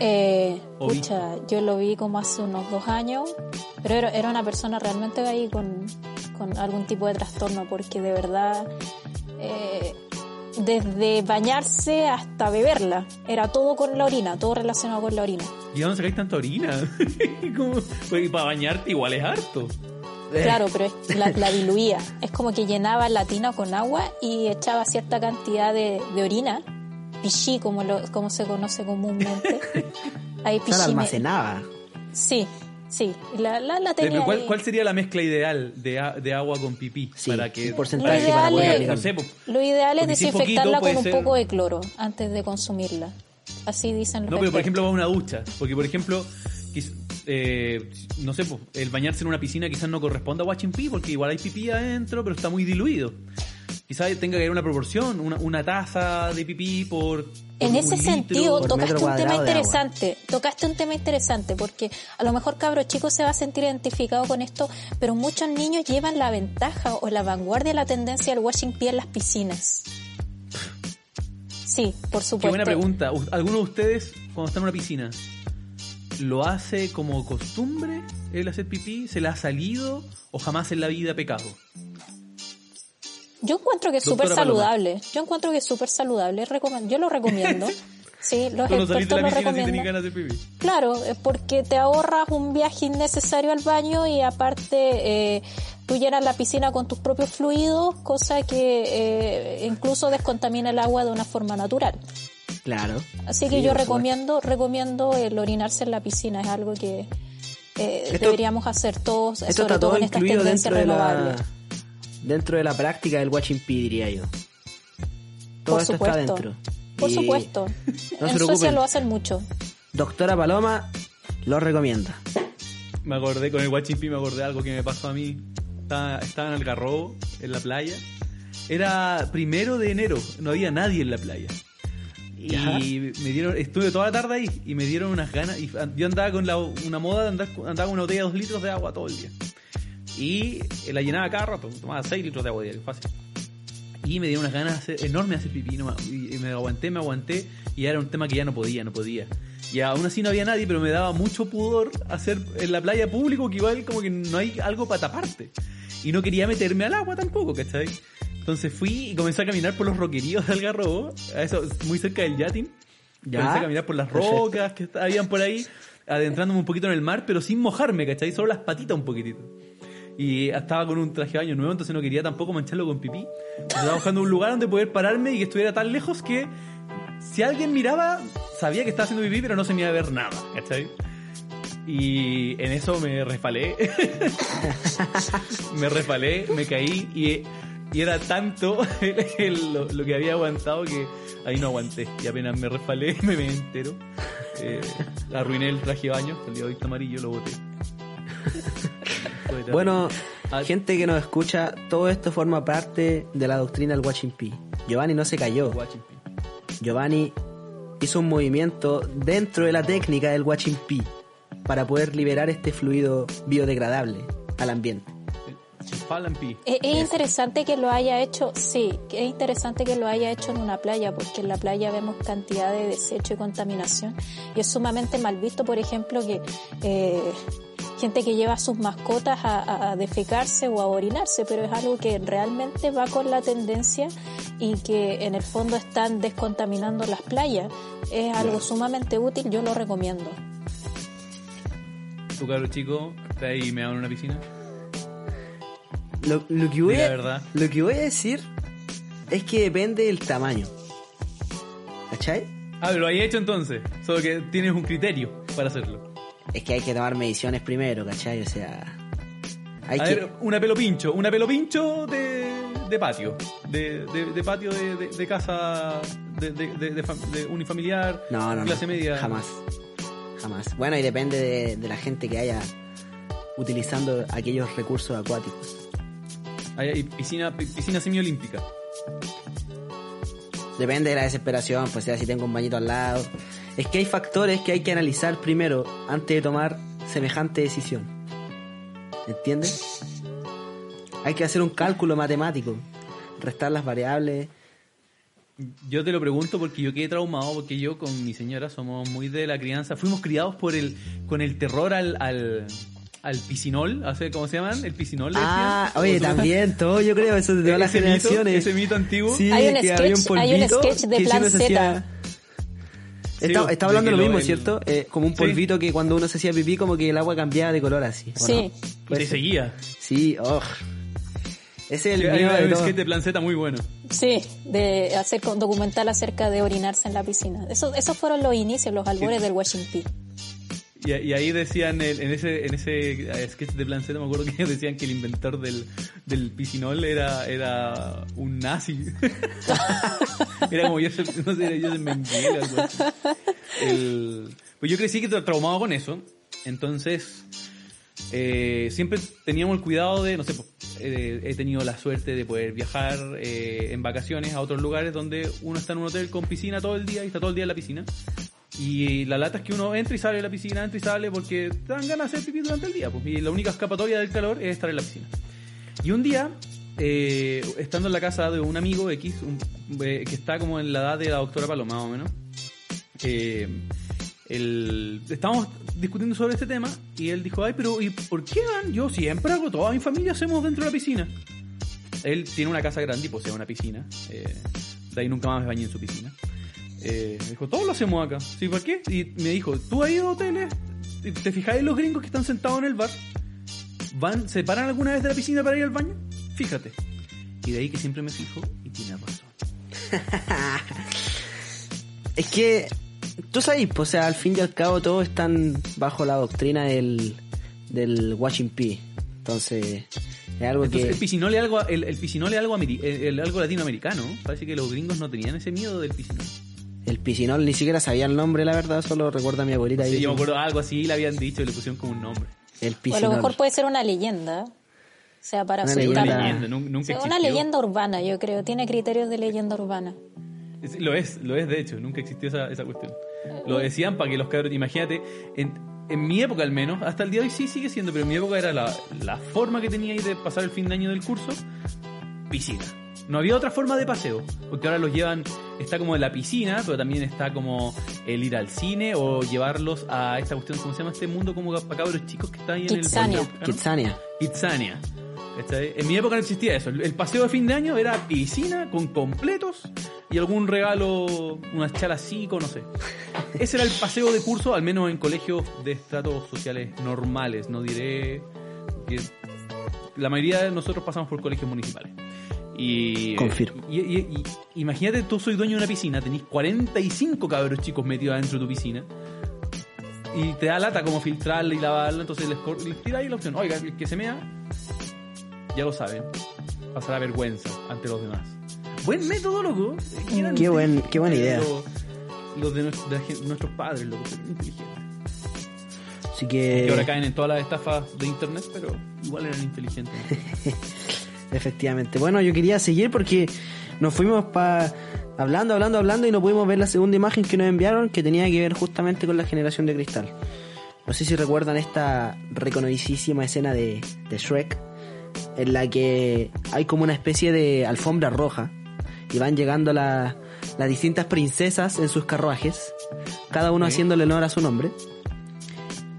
Eh, pucha, yo lo vi como hace unos dos años, pero era, era una persona realmente ahí con, con algún tipo de trastorno, porque de verdad, eh, desde bañarse hasta beberla, era todo con la orina, todo relacionado con la orina. ¿Y a dónde sacáis tanta orina? Como- porque para bañarte igual es harto. Claro, pero es- la, la diluía. Es como que llenaba la tina con agua y echaba cierta cantidad de, de orina, pichí como, lo, como se conoce comúnmente. Ahí la me- almacenaba. Sí, sí. La, la, la Pero tenía ¿Cuál, ahí. cuál sería la mezcla ideal de, a- de agua con pipí? Sí, para que porcentaje Lo para ideal poder es- aplicar. No sé, pues, Lo ideal es desinfectarla poquito, con un ser- poco de cloro antes de consumirla. Así dicen los No, pero por ejemplo va a una ducha. Porque por ejemplo, eh, no sé, pues, el bañarse en una piscina quizás no corresponda a watching pee porque igual hay pipí adentro, pero está muy diluido. Quizás tenga que haber una proporción, una, una taza de pipí por... En ese sentido, tocaste un tema interesante. Tocaste un tema interesante porque a lo mejor cabro chico se va a sentir identificado con esto, pero muchos niños llevan la ventaja o la vanguardia de la tendencia del washing pee en las piscinas. Sí, por Qué supuesto. buena pregunta. ¿Alguno de ustedes, cuando está en una piscina, lo hace como costumbre el hacer pipí? ¿Se le ha salido o jamás en la vida pecado? Yo encuentro que es súper saludable. Yo encuentro que es súper saludable. Recom- Yo lo recomiendo. Sí, los expertos lo si recomiendan. ganas de pipí. Claro, es porque te ahorras un viaje innecesario al baño y aparte eh, tú llenas la piscina con tus propios fluidos, cosa que eh, incluso descontamina el agua de una forma natural. Claro. Así que Sí, yo recomiendo recomiendo el orinarse en la piscina, es algo que eh, Esto- deberíamos hacer todos, Esto sobre está todo todo en estas tendencias dentro de la renovables. Dentro de la práctica del watching pee, diría yo. Todo Por esto supuesto. está dentro. Por Y supuesto. no se en Suecia lo hacen mucho. Doctora Paloma lo recomienda. Me acordé con el Guachimpi, me acordé de algo que me pasó a mí. Estaba, estaba en Algarrobo, en la playa. Era primero de enero, no había nadie en la playa. Ya. Y me dieron, estuve toda la tarde ahí y me dieron unas ganas. Y yo andaba con la- una moda de andar, andaba con una botella de dos litros de agua todo el día. Y la llenaba cada rato, tomaba 6 litros de agua diario, fácil. Y me dieron unas ganas enormes de hacer pipí. no y me aguanté, me aguanté. Y era un tema que ya no podía, no podía. Y aún así no había nadie, pero me daba mucho pudor hacer en la playa público que igual como que no hay algo para taparte. Y no quería meterme al agua tampoco, ¿cachai? Entonces fui y comencé a caminar por los roqueríos de Algarrobo, a eso, muy cerca del Yatin. Ya. Comencé a caminar por las rocas que habían por ahí, adentrándome un poquito en el mar, pero sin mojarme, ¿cachai? Solo las patitas un poquitito. Y estaba con un traje de baño nuevo, entonces no quería tampoco mancharlo con pipí. Estaba buscando un lugar donde poder pararme y que estuviera tan lejos que si alguien miraba, sabía que estaba haciendo pipí, pero no se me iba a ver nada, ¿cachai? Y en eso me resbalé. me resbalé, me caí y, y era tanto el- el- lo, lo que había aguantado que ahí no aguanté. Y apenas me resbalé, me me entero. Eh, arruiné el traje de baño, salió visto amarillo, lo boté. Bueno, Ah, gente que nos escucha, todo esto forma parte de la doctrina del Watching P. Giovanni no se cayó. Giovanni hizo un movimiento dentro de la técnica del Watching P para poder liberar este fluido biodegradable al ambiente. Pi. Es, es interesante que lo haya hecho, sí, que es interesante que lo haya hecho en una playa, porque en la playa vemos cantidad de desecho y contaminación. Y es sumamente mal visto, por ejemplo, que eh, gente que lleva a sus mascotas a, defecarse o a orinarse, pero es algo que realmente va con la tendencia y que en el fondo están descontaminando las playas. Es algo sumamente útil, yo lo recomiendo. Tu cabro chico, está ahí me en una piscina. Lo, lo que voy a, verdad. lo que voy a decir es que depende del tamaño. ¿Cachai? Ah, lo hay hecho entonces. Solo que tienes un criterio para hacerlo. Es que hay que tomar mediciones primero, ¿cachai? O sea, hay a que... ver, una pelo pincho, una pelo pincho de, de patio, de, de, de patio de, casa de, de, de- de fam- de unifamiliar, No, no, no. clase media. Jamás. Jamás. Bueno, y depende de, la gente que haya utilizando aquellos recursos acuáticos. Hay piscina, pi- piscina semiolímpica. Depende de la desesperación, pues sea si tengo un bañito al lado. Es que hay factores que hay que analizar primero antes de tomar semejante decisión. ¿Entiendes? Hay que hacer un cálculo matemático, restar las variables. Yo te lo pregunto porque yo quedé traumado porque yo con mi señora somos muy de la crianza. Fuimos criados por el con el terror al al, al piscinol, ¿hace- ¿cómo se llaman? El piscinol. Ah, decían. oye, también, todo yo creo, eso de todas las Ese mito, generaciones. ese mito antiguo. Sí, Hay un que había un sketch- hay un sketch de Plan Z. hacía- Está, está hablando lo mismo, ¿cierto? Eh, como un Sí. polvito que cuando uno se hacía pipí, como que el agua cambiaba de color así. ¿o Sí. no? Y Puede te ser. seguía. Sí, oh. Ese es el miedo de un todo. sketch de Plan Z muy bueno. Sí, de hacer con- documental acerca de orinarse en la piscina. Eso, esos fueron los inicios, los albores del Washing P. Y, y ahí decían, el- en ese, en ese eh, sketch de Plan Z, me acuerdo que decían que el inventor del, del piscinol era, era un nazi. era como yo, no sé, yo. El- pues yo crecí que tra- traumado con eso. Entonces, eh, siempre teníamos el cuidado de, no sé, pues, eh, he tenido la suerte de poder viajar eh, en vacaciones a otros lugares donde uno está en un hotel con piscina todo el día y está todo el día en la piscina. Y la lata es que uno entra y sale de la piscina, entra y sale porque te dan ganas de hacer pipí durante el día. Pues, y la única escapatoria del calor es estar en la piscina. Y un día, eh, estando en la casa de un amigo X, eh, que está como en la edad de la doctora Paloma, más o menos, eh, el, estábamos discutiendo sobre este tema y él dijo, ay, pero ¿y por qué van? Yo siempre hago, toda mi familia hacemos dentro de la piscina. Él tiene una casa grande y posee una piscina. eh, de ahí nunca más me bañé en su piscina. Eh, me dijo, todos lo hacemos acá. ¿Sí, por qué? Y me dijo, ¿tú has ido a hoteles? ¿Te fijáis en los gringos que están sentados en el bar? ¿Van, ¿Se paran alguna vez de la piscina para ir al baño? Fíjate. Y de ahí que siempre me fijo y tiene razón. Es que, tú sabes, pues, o sea, al fin y al cabo todos están bajo la doctrina del, del Watching P. Entonces, es algo Entonces, el que... piscinol es algo, el, el piscinol es algo, el- el- algo latinoamericano. Parece que los gringos no tenían ese miedo del piscinol. El piscinol, ni siquiera sabía el nombre, la verdad, solo recuerda a mi abuelita. Sí, ahí yo me acuerdo algo así, le habían dicho y le pusieron como un nombre. El O a lo piscinol. mejor puede ser una leyenda. O sea, para Una asustar. leyenda. Una leyenda, una urbana, yo creo. Tiene criterios de leyenda urbana. Es- Lo es, lo es de hecho, nunca existió esa, esa cuestión. Lo decían para que los cabros, imagínate, en, en mi época al menos, hasta el día de hoy sí sigue siendo, pero en mi época era la, la forma que tenía ahí de pasar el fin de año del curso, piscina. No había otra forma de paseo, porque ahora los llevan, está como en la piscina, pero también está como el ir al cine o llevarlos a esta cuestión, ¿cómo se llama este mundo como para cabros chicos que está ahí en Kitsania. el... Puerto Kitsania. Kitsania. En mi época no existía eso. El el paseo de fin de año era piscina con completos y algún regalo, unas chalas psico, no sé. Ese era el paseo de curso, al menos en colegios de estratos sociales normales. No diré que la mayoría de nosotros pasamos por colegios municipales. Y, Confirmo. Y, y- y- imagínate, tú soy dueño de una piscina, tenés 45 cabros chicos metidos adentro de tu piscina y te da lata como filtrarla y lavarla, entonces les, les tira ahí la opción. Oiga, el que se mea, ya lo saben, pasará vergüenza ante los demás. Buen método, loco. Qué buen- qué buena idea. Los, los de, nuestro- de nuestros padres, loco, pero inteligentes. Así Que ahora que, caen en todas las estafas de internet, pero igual eran inteligentes. efectivamente. Bueno, yo quería seguir porque nos fuimos pa hablando, hablando, hablando y no pudimos ver la segunda imagen que nos enviaron que tenía que ver justamente con la generación de cristal. No sé si recuerdan esta reconocidísima escena de, de Shrek en la que hay como una especie de alfombra roja y van llegando la- las distintas princesas en sus carruajes, cada uno haciéndole honor a su nombre.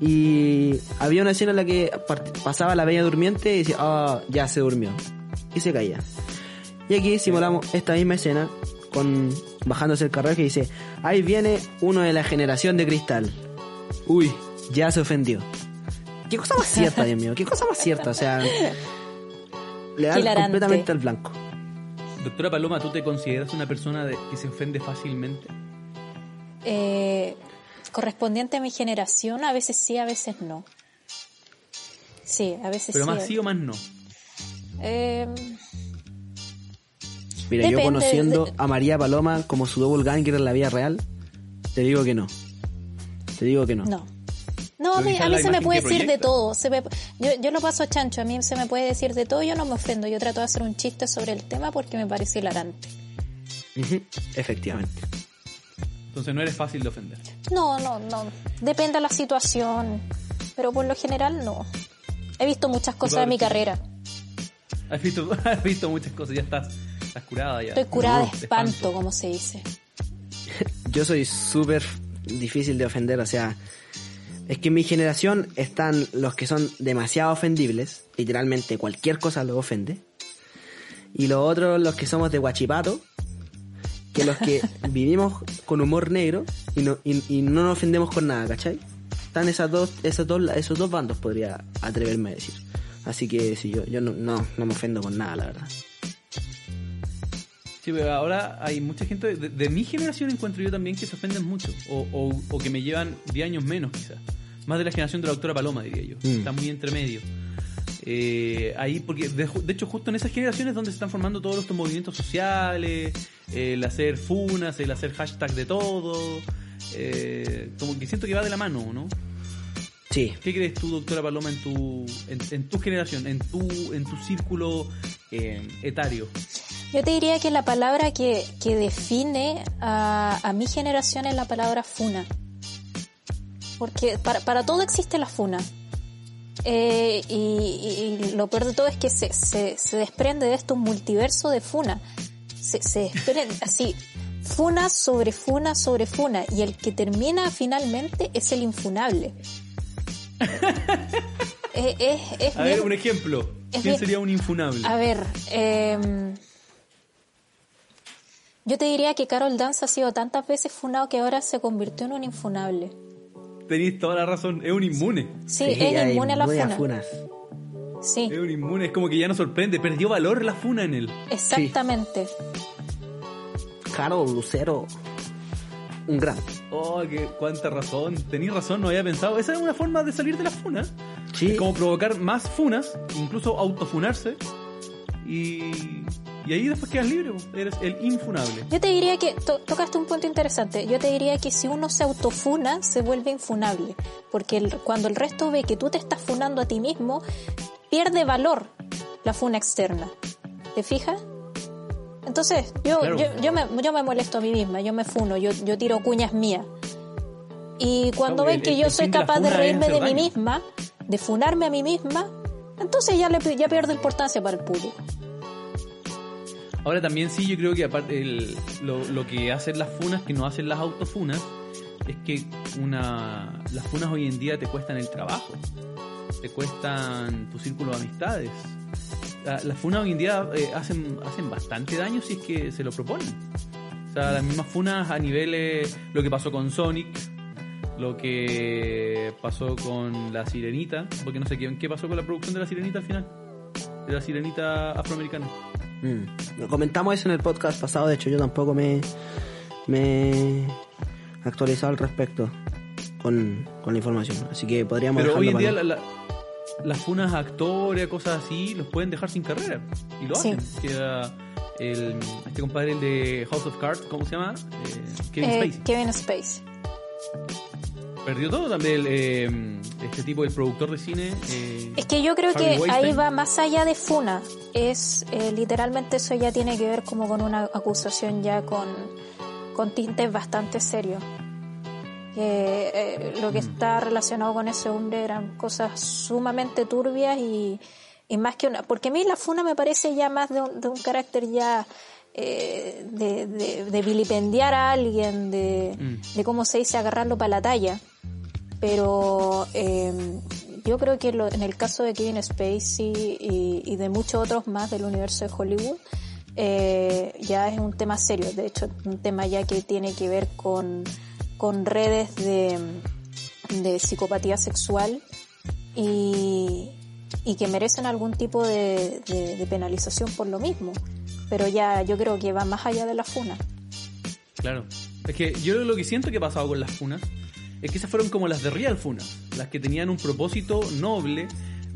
Y había una escena en la que pasaba la bella durmiente y decía, ah, ya se durmió. Y se caía. Y aquí simulamos esta misma escena con bajándose el carruaje y dice, ahí viene uno de la generación de cristal. Uy, ya se ofendió. Qué cosa más cierta, Dios mío, qué cosa más cierta, o sea, le da Hilarante. completamente al blanco. Doctora Paloma, ¿tú te consideras una persona de- que se ofende fácilmente? Eh, correspondiente a mi generación, a veces sí, a veces no. Sí, a veces Pero sí. más sí o más no. Eh, Mira, yo conociendo de- a María Paloma como su double ganger en la vida real, te digo que no. Te digo que no. no. No, a mí, a mí se me puede decir de todo. Se me- yo, yo lo paso chancho, a mí se me puede decir de todo, yo no me ofendo. Yo trato de hacer un chiste sobre el tema porque me parece hilarante. Ujú, Efectivamente. Entonces no eres fácil de ofender. No, no, no. Depende de la situación. Pero por lo general no. He visto muchas cosas de mi carrera. Has visto, has visto muchas cosas, ya estás, estás curada ya. Estoy curada No, de espanto, como se dice. Yo soy súper difícil de ofender, o sea, es que en mi generación están los que son demasiado ofendibles, literalmente cualquier cosa los ofende, y los otros los que somos de guachipato, que los que vivimos con humor negro y no, y, y no nos ofendemos con nada, ¿cachai? Están esas dos, esos dos, esos dos bandos, podría atreverme a decir. Así que sí, yo, yo no, no, no me ofendo con nada, la verdad. Sí, pero ahora hay mucha gente de, de mi generación encuentro yo también que se ofenden mucho o, o- o que me llevan 10 años menos quizás. Más de la generación de la doctora Paloma, diría yo. Mm. Está muy entre medio. Eh, ahí, porque de, de hecho justo en esas generaciones donde se están formando todos estos movimientos sociales, el hacer funas, el hacer hashtag de todo, eh, como que siento que va de la mano, ¿no? Sí, ¿Qué crees tú, doctora Paloma, en tu, en, en tu generación, en tu, en tu círculo eh, etario? Yo te diría que la palabra que, que define a, a mi generación es la palabra funa. Porque para, para todo existe la funa. Eh, y, y- y lo peor de todo es que se, se, se desprende de esto un multiverso de funa. Se, se desprende así, funa sobre funa sobre funa. Y el que termina finalmente es el infunable. Eh, es, es A ver, un ejemplo. ¿Quién bien- sería un infunable? a ver, eh, yo te diría que Carol Dance ha sido tantas veces funado que ahora se convirtió en un infunable. Tenéis toda la razón, es un inmune. Sí, Sí, es inmune a la muy funa. funas. Sí, Es un inmune, es como que ya no sorprende, perdió valor la funa en él. exactamente. Carol Lucero, un gran. Oh, qué, cuánta razón. Tenéis razón, no había pensado. Esa es una forma de salir de la funa. Sí. Es como provocar más funas, incluso autofunarse. Y, Y ahí después quedas libre, eres el infunable. Yo te diría que to- tocaste un punto interesante. Yo te diría que si uno se autofuna, se vuelve infunable. Porque el- cuando el resto ve que tú te estás funando a ti mismo, pierde valor la funa externa. ¿Te fijas? Entonces, yo, Claro. yo, yo, me, yo me molesto a mí misma, yo me funo, yo, yo tiro cuñas mías. Y cuando Claro, ven el- que el- yo el soy capaz de reírme de mí misma, de funarme a mí misma, entonces ya, le, ya pierdo importancia para el público. Ahora también sí, yo creo que aparte el- lo, lo que hacen las funas, que no hacen las autofunas, es que una las funas hoy en día te cuestan el trabajo, te cuestan tu círculo de amistades. La- Las funas hoy en día eh, hacen, hacen bastante daño si es que se lo proponen. O sea, las mismas funas a niveles, lo que pasó con Sonic, lo que pasó con la Sirenita, porque no sé qué, qué pasó con la producción de la Sirenita al final, de la Sirenita afroamericana. Mm. Comentamos eso en el podcast pasado, de hecho yo tampoco me, me actualizado al respecto con, con la información. Así que podríamos Pero hoy en día la- la- las funas a actores, cosas así, los pueden dejar sin carrera. Y lo Sí. hacen. Queda el, este compadre, el de House of Cards, ¿cómo se llama? Eh, Kevin Eh, Spacey. Kevin Spacey. Perdió todo también el, eh, este tipo, el productor de cine. eh, Es que yo creo Harvey que ahí va más allá de Funa. Es eh, literalmente eso ya tiene que ver como con una acusación ya con, con tintes bastante serios. Que eh, lo que está relacionado con ese hombre eran cosas sumamente turbias y, y más que una. Porque a mí la Funa me parece ya más de un, de un carácter ya. eh, de, de- de vilipendiar a alguien, de, Mm. de cómo se dice agarrarlo para la talla pero eh, yo creo que lo- en el caso de Kevin Spacey y, y de muchos otros más del universo de Hollywood, eh, ya es un tema serio, de hecho un tema ya que tiene que ver con, con redes de, de psicopatía sexual y, y que merecen algún tipo de, de- de penalización por lo mismo, pero ya yo creo que va más allá de la funa. Claro. Es que yo lo que siento que ha pasado con las funas es que esas fueron como las de Real Funas, las que tenían un propósito noble,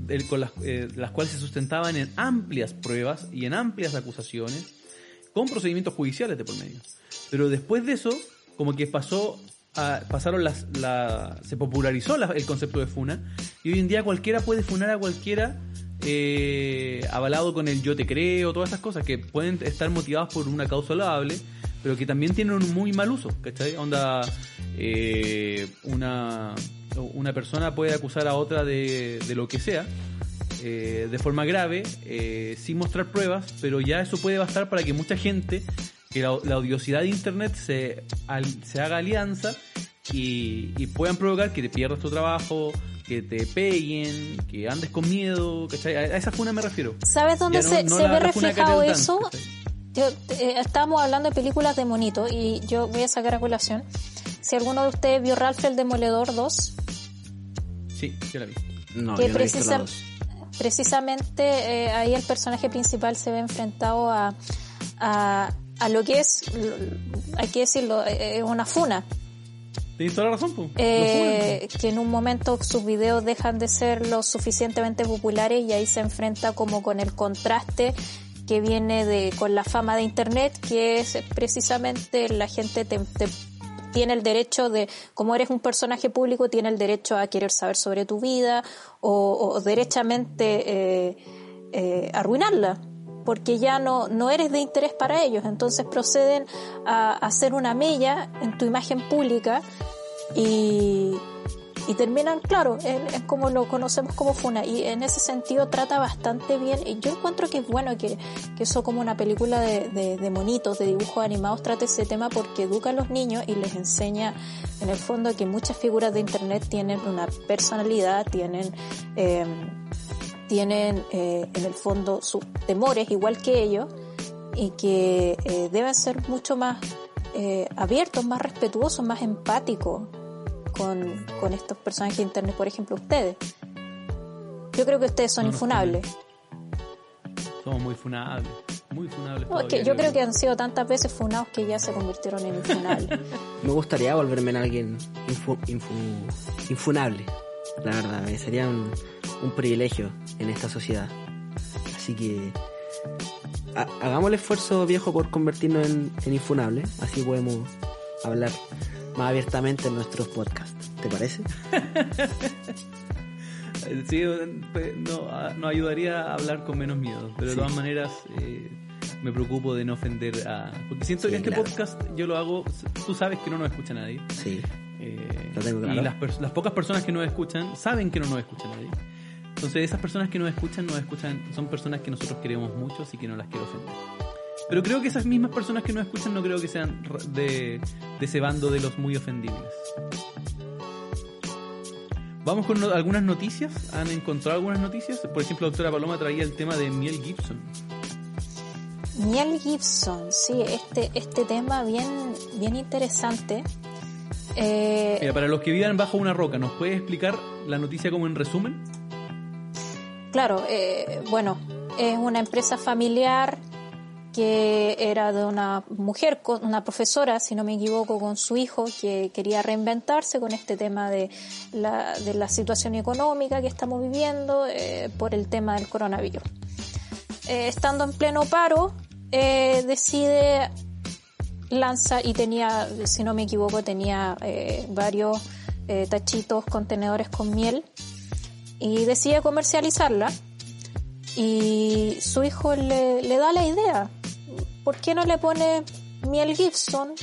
el- con las, eh, las cuales se sustentaban en amplias pruebas y en amplias acusaciones, con procedimientos judiciales de por medio. Pero después de eso, como que pasó a- pasaron las, la, se popularizó la- el concepto de funa y hoy en día cualquiera puede funar a cualquiera eh, avalado con el yo te creo, todas esas cosas que pueden estar motivadas por una causa loable, pero que también tienen un muy mal uso, ¿cachai? Onda, eh, una, una persona puede acusar a otra de, de lo que sea, eh, de forma grave, eh, sin mostrar pruebas, pero ya eso puede bastar para que mucha gente, que la, la odiosidad de Internet se, al- se haga alianza y, y puedan provocar que te pierdas tu trabajo, que te peguen, que andes con miedo, ¿cachai? A, esa funa me refiero. ¿Sabes dónde no- se, no se la- ve la reflejado Dance, eso? eh, estábamos hablando de películas de monito y yo voy a sacar a colación. Si alguno de ustedes vio Ralph el Demoledor 2, Sí, yo la vi. No, que yo no he visto la precisa- dos. precisamente eh, ahí el personaje principal se ve enfrentado a, a, a lo que es, hay que decirlo, es una funa. Tienes toda la razón, pues. Eh, que en un momento sus videos dejan de ser lo suficientemente populares y ahí se enfrenta como con el contraste que viene de con la fama de internet que es precisamente la gente te, te- tiene el derecho de como eres un personaje público tiene el derecho a querer saber sobre tu vida o, o derechamente eh, eh, arruinarla porque ya no, no eres de interés para ellos entonces proceden a, hacer una mella en tu imagen pública y, y terminan, claro, en como lo conocemos como Funa. Y en ese sentido trata bastante bien. Y yo encuentro que es bueno que, que eso como una película de, de, de monitos, de dibujos animados, trate ese tema porque educa a los niños y les enseña en el fondo que muchas figuras de Internet tienen una personalidad, tienen... Eh, tienen eh, en el fondo sus temores igual que ellos y que eh, deben ser mucho más eh, abiertos, más respetuosos, más empáticos con, con estos personajes de internet, por ejemplo ustedes. Yo creo que ustedes son No infunables. Somos muy funables. Muy funables. No, es que todavía, yo creo que han sido tantas veces funados que ya se convirtieron en infunables. Me gustaría volverme en alguien infu- infu- infunable. La verdad, sería un, un privilegio en esta sociedad. Así que ha- hagamos el esfuerzo viejo por convertirnos en, en infunable, así podemos hablar más abiertamente en nuestros podcasts. ¿Te parece? Sí, pues, no, a- nos ayudaría a hablar con menos miedo, pero de todas maneras eh, me preocupo de no ofender a... Porque siento Sí, que este claro. podcast yo lo hago, tú sabes que no nos escucha nadie. Sí. Eh, Lo tengo claro. Y las, pocas personas que nos escuchan saben que no nos escucha nadie. Entonces esas personas que nos escuchan, nos escuchan, son personas que nosotros queremos mucho, así que no las quiero ofender. Pero creo que esas mismas personas que nos escuchan no creo que sean de, de ese bando de los muy ofendibles. Vamos con no- algunas noticias. ¿Han encontrado algunas noticias? Por ejemplo, la doctora Paloma traía el tema de Miel Gibson. Miel Gibson, sí, este, este tema bien, bien interesante. Eh, Mira, para los que vivan bajo una roca, ¿nos puedes explicar la noticia como en resumen? Claro, eh, bueno, es una empresa familiar que era de una mujer, una profesora, si no me equivoco, con su hijo, que quería reinventarse con este tema de la, de la situación económica que estamos viviendo eh, por el tema del coronavirus. Eh, estando en pleno paro, eh, decide lanza y tenía, si no me equivoco, tenía eh, varios eh, tachitos, contenedores con miel y decide comercializarla y su hijo le, le da la idea. ¿Por qué no le pone miel Gibson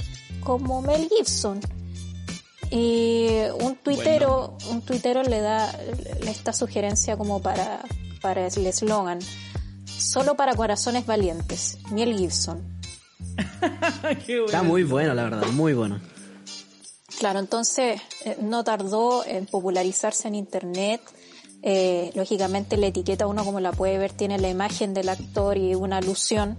como Mel Gibson? Y un tuitero, un tuitero le da esta sugerencia como para, para el eslogan. Solo para corazones valientes. Miel Gibson. Qué bueno. Está muy bueno, la verdad, muy bueno. Claro, entonces eh, no tardó en popularizarse en internet. Eh, lógicamente la etiqueta uno como la puede ver tiene la imagen del actor y una alusión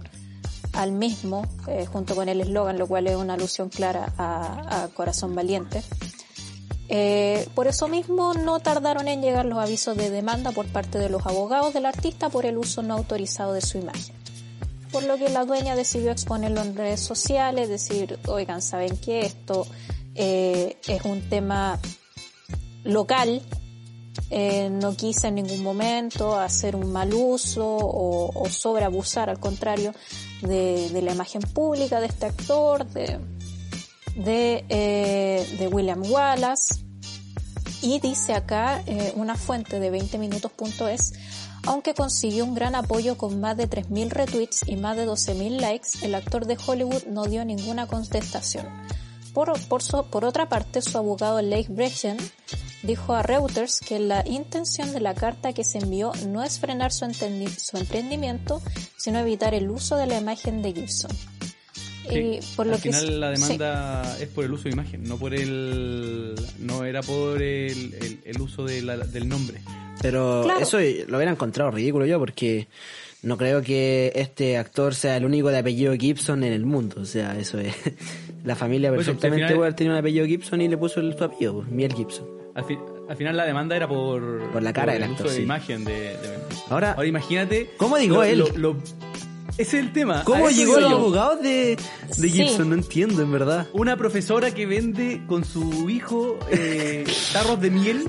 al mismo, eh, junto con el eslogan, lo cual es una alusión clara a, a Corazón Valiente. Eh, por eso mismo no tardaron en llegar los avisos de demanda por parte de los abogados del artista por el uso no autorizado de su imagen. Por lo que la dueña decidió exponerlo en redes sociales, decir, oigan, ¿saben qué? Esto eh, es un tema local, eh, no quise en ningún momento hacer un mal uso o, o sobreabusar, al contrario, de, de la imagen pública de este actor, de, de, eh, de William Wallace. Y dice acá eh, una fuente de 20minutos.es, aunque consiguió un gran apoyo con más de 3.000 retweets y más de 12.000 likes, el actor de Hollywood no dio ninguna contestación. Por, por, otra parte, su abogado Lake Brechen dijo a Reuters que la intención de la carta que se envió no es frenar su, su emprendimiento, sino evitar el uso de la imagen de Gibson. Y Sí, por lo al que final la sí. demanda es por el uso de imagen, no por el no era por el, el- el uso de la- del nombre. Pero Claro. eso lo hubiera encontrado ridículo yo porque no creo que este actor sea el único de apellido Gibson en el mundo. O sea, eso es... La familia Pues, perfectamente puede haber tenido un apellido Gibson y le puso el, su apellido, pues, Miel Gibson. Al, fi- al final la demanda era por, Por la cara del el actor, uso de sí. imagen de, de- Ahora, Ahora imagínate ¿Cómo llegó lo- él? lo- lo- es el tema. ¿cómo A llegó iba los abogados de, de Sí. Gibson? No entiendo, en verdad. Una profesora que vende con su hijo eh, tarros de miel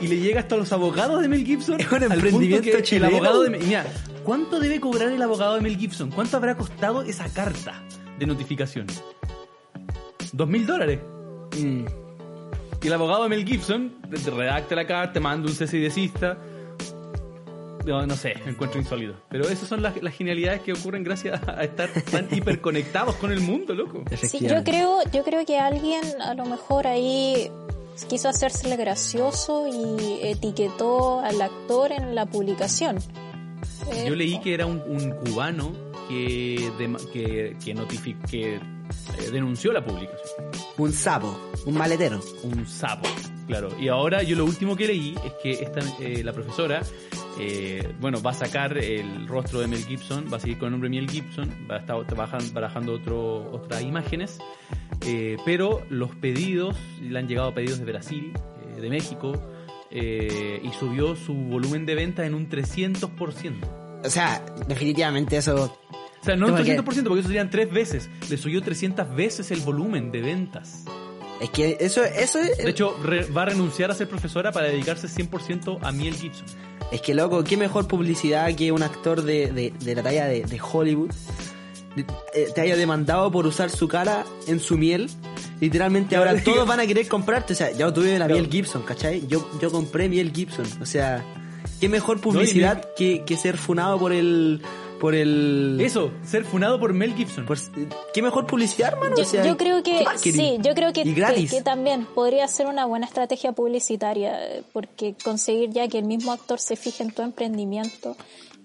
y le llega hasta los abogados de Mel Gibson. Es un emprendimiento que chileno. El abogado de mira, ¿cuánto debe cobrar el abogado de Mel Gibson? ¿Cuánto habrá costado esa carta de notificación? Dos mil dólares. Mm. Y el abogado de Mel Gibson redacta la carta, te manda un cese y desista. No, no sé, me encuentro insólito. Pero esas son las, las genialidades que ocurren gracias a estar tan hiperconectados con el mundo, loco. Sí, yo creo, yo creo que alguien a lo mejor ahí quiso hacérsele gracioso y etiquetó al actor en la publicación. Yo leí que era un, un cubano que, dema- que, que, notifi- que eh, denunció la publicación. Un sapo, un maletero. Un sapo, claro. Y ahora yo lo último que leí es que esta, eh, la profesora, eh, bueno, va a sacar el rostro de Mel Gibson, va a seguir con el nombre Mel Gibson, va a estar trabajan- barajando otro, otras imágenes, eh, pero los pedidos, le han llegado pedidos de Brasil, eh, de México, y subió su volumen de venta en un 300%. O sea, definitivamente eso... O sea, no un Como que- 300%, porque eso serían tres veces. Le subió 300 veces el volumen de ventas. Es que eso, eso es, De hecho, re- va a renunciar a ser profesora para dedicarse 100% a Miel Gibson. es que loco, qué mejor publicidad que un actor de, de, de la talla de, de Hollywood eh, te haya demandado por usar su cara en su miel. Literalmente ahora todos van a querer comprarte. O sea, ya tuve la miel Gibson, ¿cachai? Yo, yo compré miel Gibson. O sea, qué mejor publicidad que, que ser funado por el... Por el... Eso, ser funado por Mel Gibson. por- qué mejor publicidad, hermano. Yo, o sea, yo creo ¿qué que sí, yo creo que, Y gratis. que, que también podría ser una buena estrategia publicitaria, eh, porque conseguir ya que el mismo actor se fije en tu emprendimiento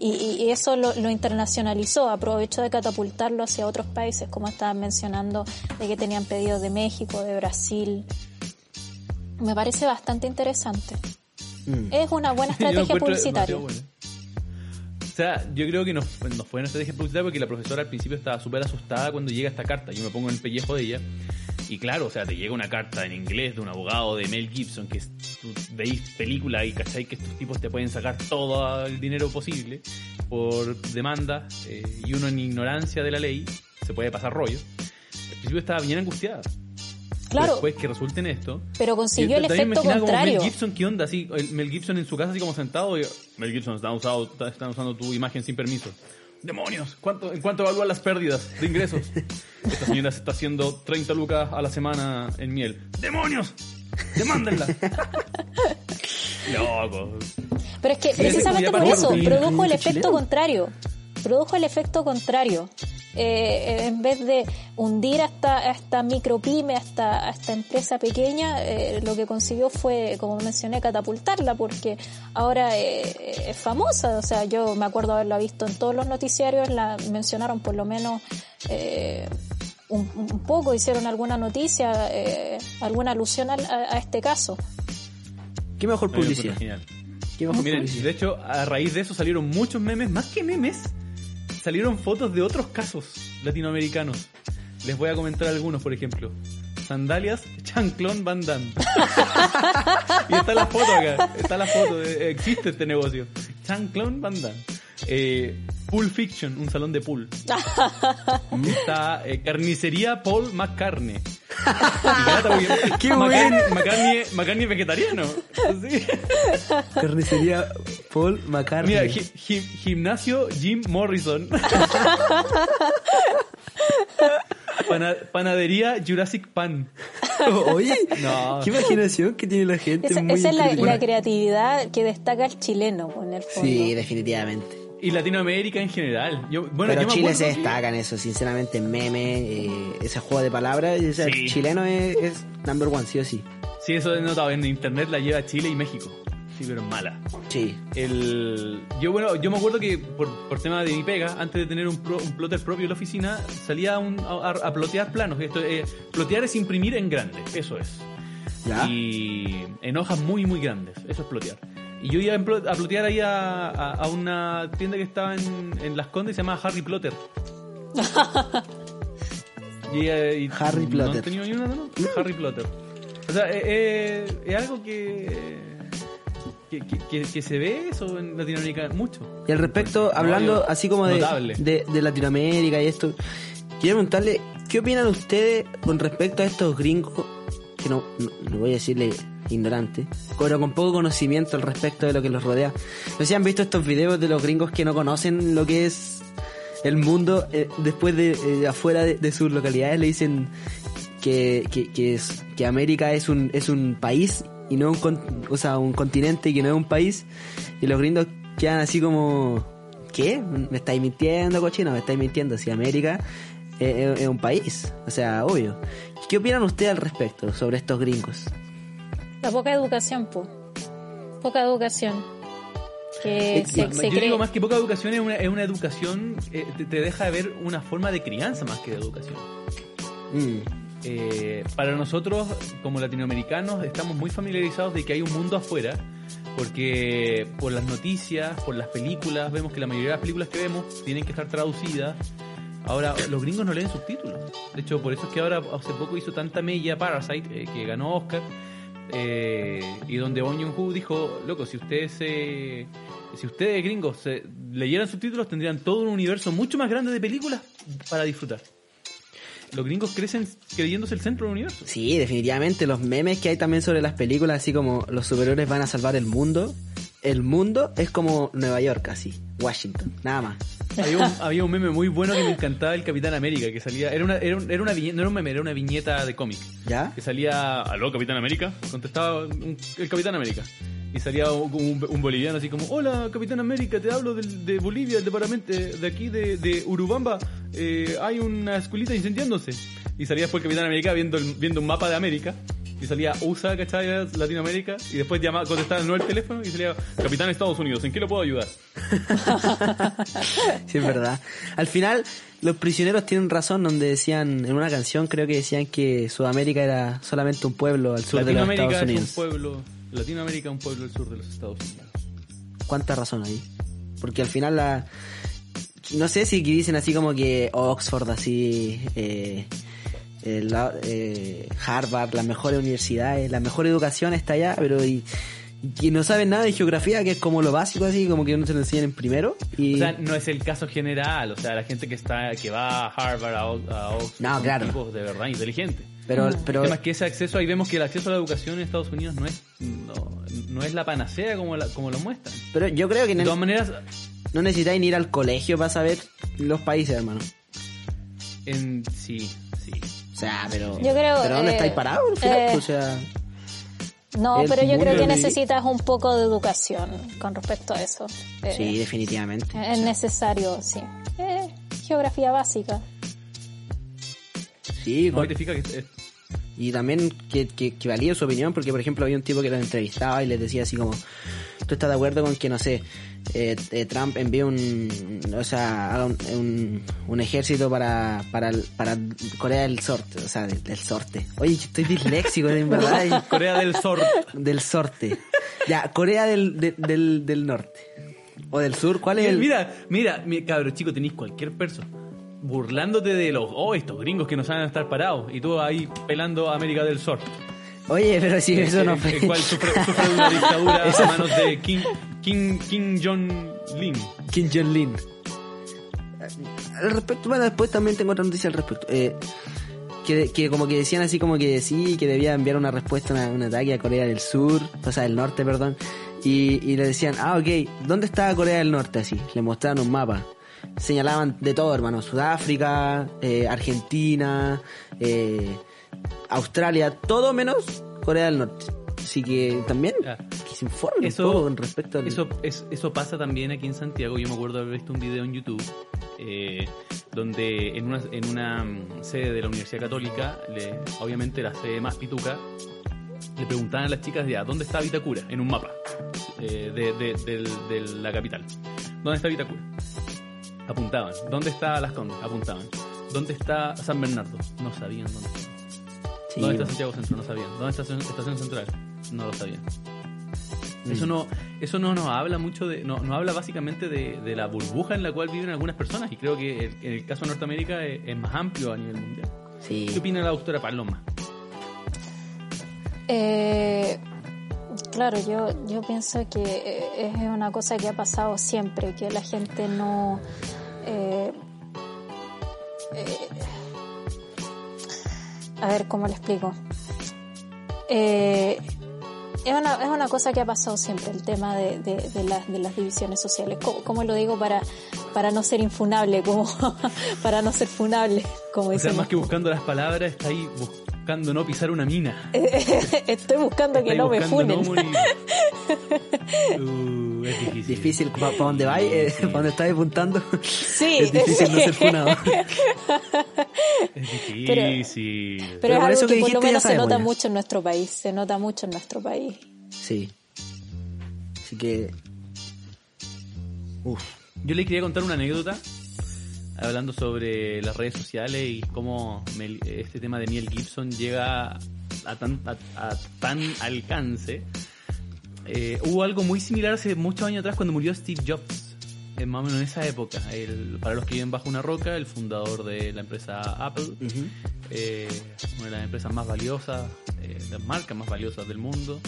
y, eso lo, lo internacionalizó, aprovechó de catapultarlo hacia otros países, como estaban mencionando, de que tenían pedidos de México, de Brasil. Me parece bastante interesante. Mm. Es una buena estrategia publicitaria. Sea, yo creo que no, no fue una estrategia porque la profesora al principio estaba súper asustada cuando llega esta carta. Yo me pongo en el pellejo de ella. Y claro, o sea, te llega una carta en inglés de un abogado de Mel Gibson, que tú veis película y cachai que estos tipos te pueden sacar todo el dinero posible por demanda eh, y uno en ignorancia de la ley se puede pasar rollo. Al principio estaba bien angustiada. Claro, Después que resulte en esto, pero consiguió el efecto imaginaba como contrario. Mel Gibson, ¿qué onda? Así, el Mel Gibson en su casa, así como sentado. Y, Mel Gibson, están, usado, están usando tu imagen sin permiso. ¡Demonios! ¿Cuánto, ¿En cuánto evalúan las pérdidas de ingresos? Esta señora se está haciendo 30 lucas a la semana en miel. ¡Demonios! ¡Demándenla! Loco. Pero es que precisamente por eso, produjo el efecto contrario. Produjo el efecto contrario. Eh, en vez de hundir a esta, a esta micropyme, a esta, a esta empresa pequeña, eh, lo que consiguió fue, como mencioné, catapultarla, porque ahora eh, es famosa. O sea, yo me acuerdo haberla visto en todos los noticiarios, la mencionaron por lo menos eh, un, un poco, hicieron alguna noticia, eh, alguna alusión al- a, a este caso. Qué mejor publicidad. Genial. Qué mejor Miren, publicidad. de hecho, a raíz de eso salieron muchos memes, más que memes, salieron fotos de otros casos latinoamericanos. Les voy a comentar algunos, por ejemplo. Sandalias, chanclón Van Damme. y está la foto acá, está la foto, de- existe este negocio. Chanclón Van Damme. Eh, Pool Fiction, un salón de pool. Está eh, Carnicería Paul McCartney. ¡Qué McCartney, bueno! McCartney, McCartney es vegetariano. Sí. Carnicería Paul McCartney. Mira, gi- gi- gimnasio Jim Morrison. Pana- panadería Jurassic Pan. Oye, No. qué imaginación que tiene la gente. Esa, muy esa es la, creatividad que destaca el chileno, en el fondo. Sí, definitivamente. Y Latinoamérica en general. Yo, bueno, Pero yo Chile se destaca en eso, sinceramente, en meme, eh, ese juego de palabras, o sea, Sí. chileno es, es number one, sí o sí. Sí, eso he notado. En internet la lleva Chile y México. Sí, pero mala. Sí. El, yo, bueno, yo me acuerdo que por, por tema de mi pega, antes de tener un, pro- un plotter propio en la oficina, salía un- a, a plotear planos. Esto, eh, plotear es imprimir en grande, eso es. ¿Ya? Y en hojas muy, muy grandes. Eso es plotear. Y yo iba a plo- a plotear ahí a, a- a una tienda que estaba en, en Las Condes y se llama Harry Plotter. y, eh, y Harry ¿No Plotter. han tenido ni una, no? Harry Plotter. O sea, eh, eh, es algo que que, que, se ve eso en Latinoamérica mucho. Y al respecto, No, hablando así como de, de, de Latinoamérica y esto, quiero preguntarle, ¿qué opinan ustedes con respecto a estos gringos, que no, no, no voy a decirle ignorante, pero con poco conocimiento al respecto de lo que los rodea? No sé si han visto estos videos de los gringos que no conocen lo que es el mundo eh, después de eh, afuera de, sus localidades, le dicen que, que, es, que América es un, es un país y no un, o sea, un continente que no es un país. Y los gringos quedan así como, ¿qué? ¿Me estáis mintiendo, cochino? ¿Me estáis mintiendo? Si América es, es- es un país, o sea, obvio. ¿Qué opinan ustedes al respecto sobre estos gringos? La poca educación, po. Poca educación. Que Eh, se, yo cree. digo más que poca educación es una, es una educación, eh, te, te deja de ver una forma de crianza más que de educación. Mm, Eh, para nosotros, como latinoamericanos, estamos muy familiarizados de que hay un mundo afuera, porque por las noticias, por las películas, vemos que la mayoría de las películas que vemos tienen que estar traducidas. Ahora, los gringos no leen subtítulos. De hecho, por eso es que ahora hace poco hizo tanta mella Parasite, eh, que ganó Oscar, eh, y donde Bong Joon-ho dijo, loco, si ustedes eh, si ustedes gringos se- leyeran subtítulos, tendrían todo un universo mucho más grande de películas para disfrutar. los gringos crecen creyéndose el centro del universo. Sí, definitivamente. Los memes que hay también sobre las películas, así como los superhéroes van a salvar el mundo. El mundo es como Nueva York, así. Washington, nada más. Había un, había un meme muy bueno que me encantaba el Capitán América, que salía, era una, era, un- era una viñeta, no era un meme, era una viñeta de cómic. ¿Ya? Que salía, aló Capitán América, contestaba un- el Capitán América. Y salía un, un- boliviano así como, hola Capitán América, te hablo del- de, Bolivia, el departamento de, de aquí de, de Urubamba, eh, hay una escuelita incendiándose. Y salía después el Capitán América viendo, el- viendo un mapa de América. Y salía USA, ¿cachai? Latinoamérica. Y después llamaba, contestaba nuevo el teléfono y salía Capitán Estados Unidos, ¿en qué lo puedo ayudar? Sí, es verdad. Al final, los prisioneros tienen razón donde decían, en una canción creo que decían que Sudamérica era solamente un pueblo al sur de los Estados es un Unidos. pueblo, Latinoamérica es un pueblo del sur de los Estados Unidos. ¿Cuánta razón hay? Porque al final la... No sé si dicen así como que Oxford, así... eh, eh, la- eh, Harvard, las mejores universidades, la mejor educación está allá, pero y, y no saben nada de geografía, que es como lo básico, así como que no se lo enseñan en primero. Y, O sea, no es el caso general, o sea, la gente que está que va a Harvard, a, Oxford, No, son claro. tipos de verdad inteligentes. pero, El pero tema es que ese acceso, ahí vemos que el acceso a la educación en Estados Unidos no es no, no es la panacea como, la- como lo muestran. pero yo creo que De todas maneras, no necesitáis ni ir al colegio para saber los países, hermano. en, sí, sí. O sea, pero... Yo creo, ¿Pero dónde eh, estáis parados? al final? eh, o sea... No, pero yo creo que necesitas un poco de educación con respecto a eso. Eh, Sí, definitivamente. Es necesario, sí. Eh, geografía básica. Sí, No, con- ahí te fijas que es- Y también que, que, que valía su opinión, porque por ejemplo había un tipo que lo entrevistaba y les decía así como, ¿tú estás de acuerdo con que, no sé, eh, eh, Trump envíe un, o sea, haga un, un, un ejército para, para, Corea del Sorte, o sea, del, del Sorte? Oye, estoy disléxico, en verdad, Corea del Sur. del Sorte. Ya, Corea del, de- del, del Norte. O del Sur, ¿cuál es el...? Mira, mira, mi cabro chico, tenéis cualquier perso burlándote de los, oh, estos gringos que no saben estar parados, y tú ahí pelando a América del Sur. Oye, pero si eso no el, fue... el cual sufre, sufre una dictadura a manos de Kim, Kim, Kim Jong-lin. Kim Jong-un. Al respecto, bueno, después también tengo otra noticia al respecto. Eh, que, que como que decían así como que sí, que debía enviar una respuesta, una- un ataque a Corea del Sur, o sea, del Norte, perdón. Y, y le decían, ah, ok, ¿dónde está Corea del Norte? Así, le mostraban un mapa. Señalaban de todo, hermano, Sudáfrica, eh, Argentina, eh, Australia, todo menos Corea del Norte. Así que también Ah. que se informen Eso- un poco con respecto al... Eso, es- eso pasa también aquí en Santiago. Yo me acuerdo haber visto un video en YouTube eh, donde en una, en una mm, sede de la Universidad Católica, le- obviamente la sede más pituca, le preguntaban a las chicas ya, ¿dónde está Vitacura? En un mapa eh, de, de la capital. ¿Dónde está Vitacura? Apuntaban. ¿Dónde está Las Condes? Apuntaban. ¿Dónde está San Bernardo? No sabían dónde estaba. Sí, ¿Dónde está. Santiago Centro? No sabían. ¿Dónde está Estación- Central? No lo sabían. Mm. Eso no, eso no nos habla mucho de, no, nos habla básicamente de, de la burbuja en la cual viven algunas personas y creo que el- en el caso de Norteamérica es, es más amplio a nivel mundial. Sí. ¿Qué opina la doctora Paloma? Eh, claro, yo, yo pienso que eh, es una cosa que ha pasado siempre, que la gente no... eh, eh, a ver, ¿cómo le explico? Eh, es, una, es una cosa que ha pasado siempre, el tema de, de, de las, de las divisiones sociales. ¿Cómo, cómo lo digo para, para no ser infunable? Como, para no ser funable, como O sea, más que buscando las palabras, está ahí buscando no pisar una mina. Estoy buscando que no me buscando funen. no morir. Uh, es difícil. Difícil, ¿para dónde vais? Eh, ¿Para dónde estás apuntando? Sí, es difícil no ser funado. Es Pero- difícil. Pero, por es eso algo que que por lo menos se nota ya. mucho en nuestro país. Se nota mucho en nuestro país. Sí. Así que. Uf. Yo le quería contar una anécdota hablando sobre las redes sociales y cómo este tema de Miel Gibson llega a tan, a, a tan alcance. Eh, hubo algo muy similar hace muchos años atrás cuando murió Steve Jobs, en más o menos en esa época. El- para los que viven bajo una roca, el fundador de la empresa Apple, eh, una de las empresas más valiosas, eh, las marcas más valiosas del mundo.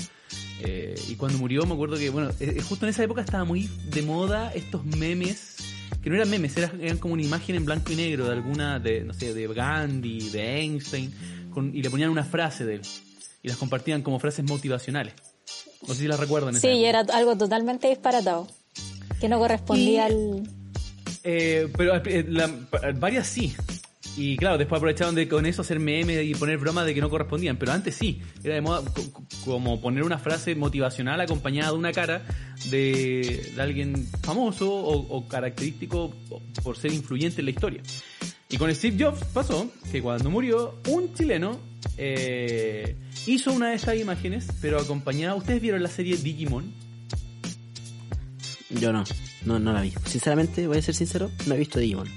Eh, y cuando murió me acuerdo que, bueno, eh, justo en esa época estaba muy de moda estos memes que no eran memes, eran, eran como una imagen en blanco y negro de alguna, de, no sé, de Gandhi, de Einstein, con- y le ponían una frase de él. Y las compartían como frases motivacionales. No sé si las recuerdan. Sí, y era algo totalmente disparatado. Que no correspondía Y- al... Eh, pero eh, la- varias sí. Y claro, después aprovecharon de con eso hacer memes y poner bromas de que no correspondían. Pero antes sí, era de moda co- co- como poner una frase motivacional acompañada de una cara de, de alguien famoso o, o característico por ser influyente en la historia. Y con Steve Jobs pasó que cuando murió, un chileno eh, hizo una de estas imágenes, pero acompañada. ¿Ustedes vieron la serie Digimon? Yo no, no, no la vi. Sinceramente, voy a ser sincero, no he visto Digimon.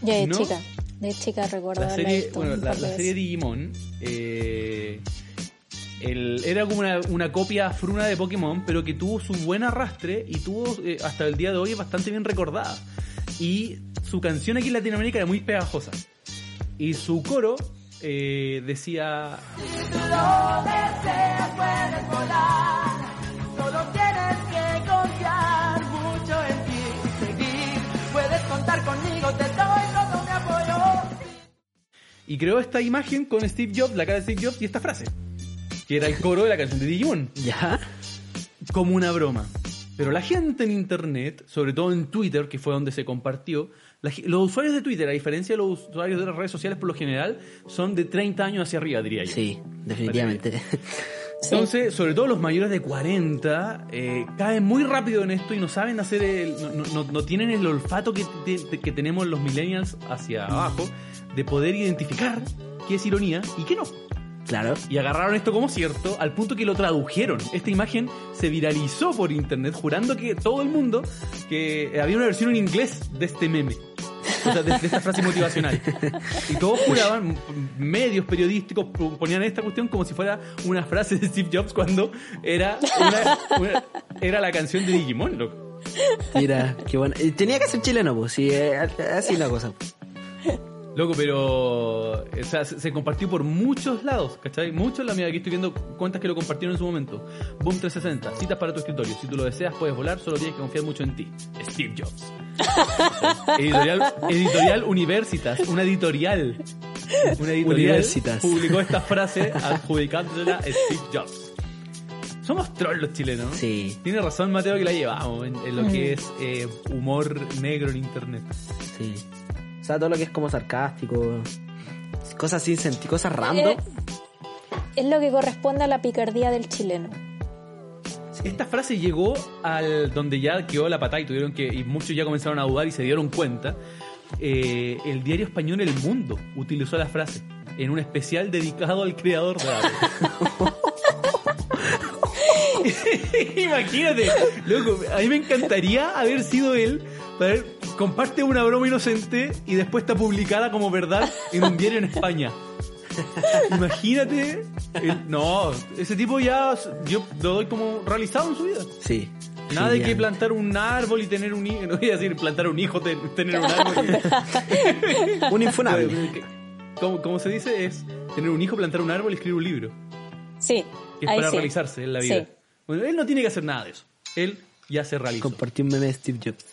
Yo de ¿No? chica. De chica recuerdo la serie, visto bueno, la, serie. Digimon eh, el- era como una, una copia fruna de Pokémon, pero que tuvo su buen arrastre y tuvo eh, hasta el día de hoy es bastante bien recordada. Y su canción aquí en Latinoamérica era muy pegajosa. Y su coro eh, decía... lo deseas puedes volar. Y creó esta imagen con Steve Jobs, la cara de Steve Jobs y esta frase. Que era el coro de la canción de Digimon. ¿Ya? como una broma. Pero la gente en internet, sobre todo en Twitter, que fue donde se compartió, la los usuarios de Twitter, a diferencia de los usuarios de las redes sociales por lo general, son de 30 años hacia arriba, diría yo. Sí, definitivamente. Entonces, sobre todo los mayores de 40, eh, caen muy rápido en esto y no saben hacer el, no, no- no- no tienen el olfato que, te- que tenemos los millennials hacia abajo de poder identificar qué es ironía y qué no. claro. Y agarraron esto como cierto al punto que lo tradujeron. Esta imagen se viralizó por internet jurando que todo el mundo que había una versión en inglés de este meme. O sea, de, de esta frase motivacional. Y todos juraban, medios periodísticos ponían esta cuestión como si fuera una frase de Steve Jobs cuando era, una- una- era la canción de Digimon, loco. Mira, qué bueno. Tenía que ser chileno, pues, sí, eh, así la cosa. Loco, pero o sea, se, se compartió por muchos lados, ¿cachai? Muchos, la mía, aquí estoy viendo cuentas que lo compartieron en su momento. Boom 360, citas para tu escritorio. Si tú lo deseas, puedes volar, solo tienes que confiar mucho en ti. Steve Jobs. editorial, editorial Universitas, una editorial. Una editorial Universitas. publicó esta frase adjudicándola a Steve Jobs. Somos trolls los chilenos. Sí, Tiene razón Mateo que la llevamos en, en lo que es eh, humor negro en internet. sí. O sea, todo lo que es como sarcástico, cosas sin sentido, cosas random. Eh, es lo que corresponde a la picardía del chileno. Esta frase llegó al donde ya quedó la patada y tuvieron que y muchos ya comenzaron a dudar y se dieron cuenta. Eh, el diario español El Mundo utilizó la frase en un especial dedicado al creador de. Imagínate, loco, a mí me encantaría haber sido él para ver, comparte una broma inocente y después está publicada como verdad en un diario en España. Imagínate. el- no, ese tipo ya yo lo doy como realizado en su vida. Sí. Nada de que Genial. plantar un árbol y tener un hijo. No voy a decir plantar un hijo, ten- tener un árbol. y- Un infunable. como, como se dice, es tener un hijo, plantar un árbol y escribir un libro. Sí, Que es para sí. realizarse en la Sí. vida. Bueno, él no tiene que hacer nada de eso. Él ya se realizó. Compartí un meme de Steve Jobs.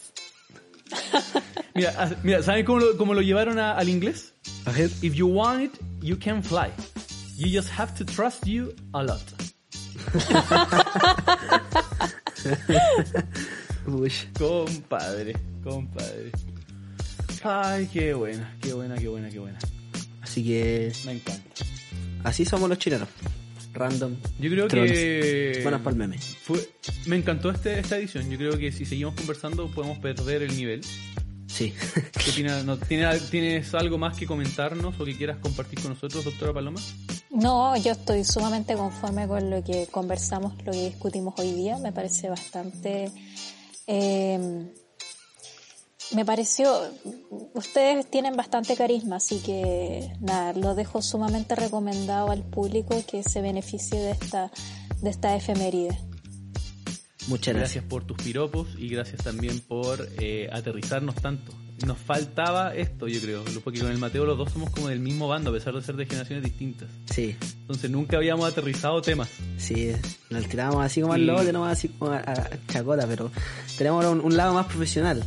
Mira, ah, mira ¿saben cómo lo, cómo lo llevaron a- al inglés? A ver. If you want it, you can fly. You just have to trust you a lot. Uy. Compadre, compadre. Ay, qué buena, qué buena, qué buena, qué buena. Así que Me encanta. así somos los chilenos. Random. Yo creo Trolls. que. Buenas para el meme. fue- me encantó este, esta edición. Yo creo que si seguimos conversando podemos perder el nivel. Sí. ¿Qué opinas? ¿No, ¿tienes, ¿Tienes algo más que comentarnos o que quieras compartir con nosotros, doctora Paloma? No, yo estoy sumamente conforme con lo que conversamos, lo que discutimos hoy día. Me parece bastante... eh, me pareció... Ustedes tienen bastante carisma, así que nada, lo dejo sumamente recomendado al público que se beneficie de esta, de esta efeméride. Muchas gracias. Gracias por tus piropos y gracias también por eh, aterrizarnos tanto. Nos faltaba esto, yo creo, porque con el Mateo los dos somos como del mismo bando, a pesar de ser de generaciones distintas. Sí, Entonces nunca habíamos aterrizado temas. sí. Nos tirábamos así como al lote, nomás así como a, a chacota, pero tenemos un, un lado más profesional.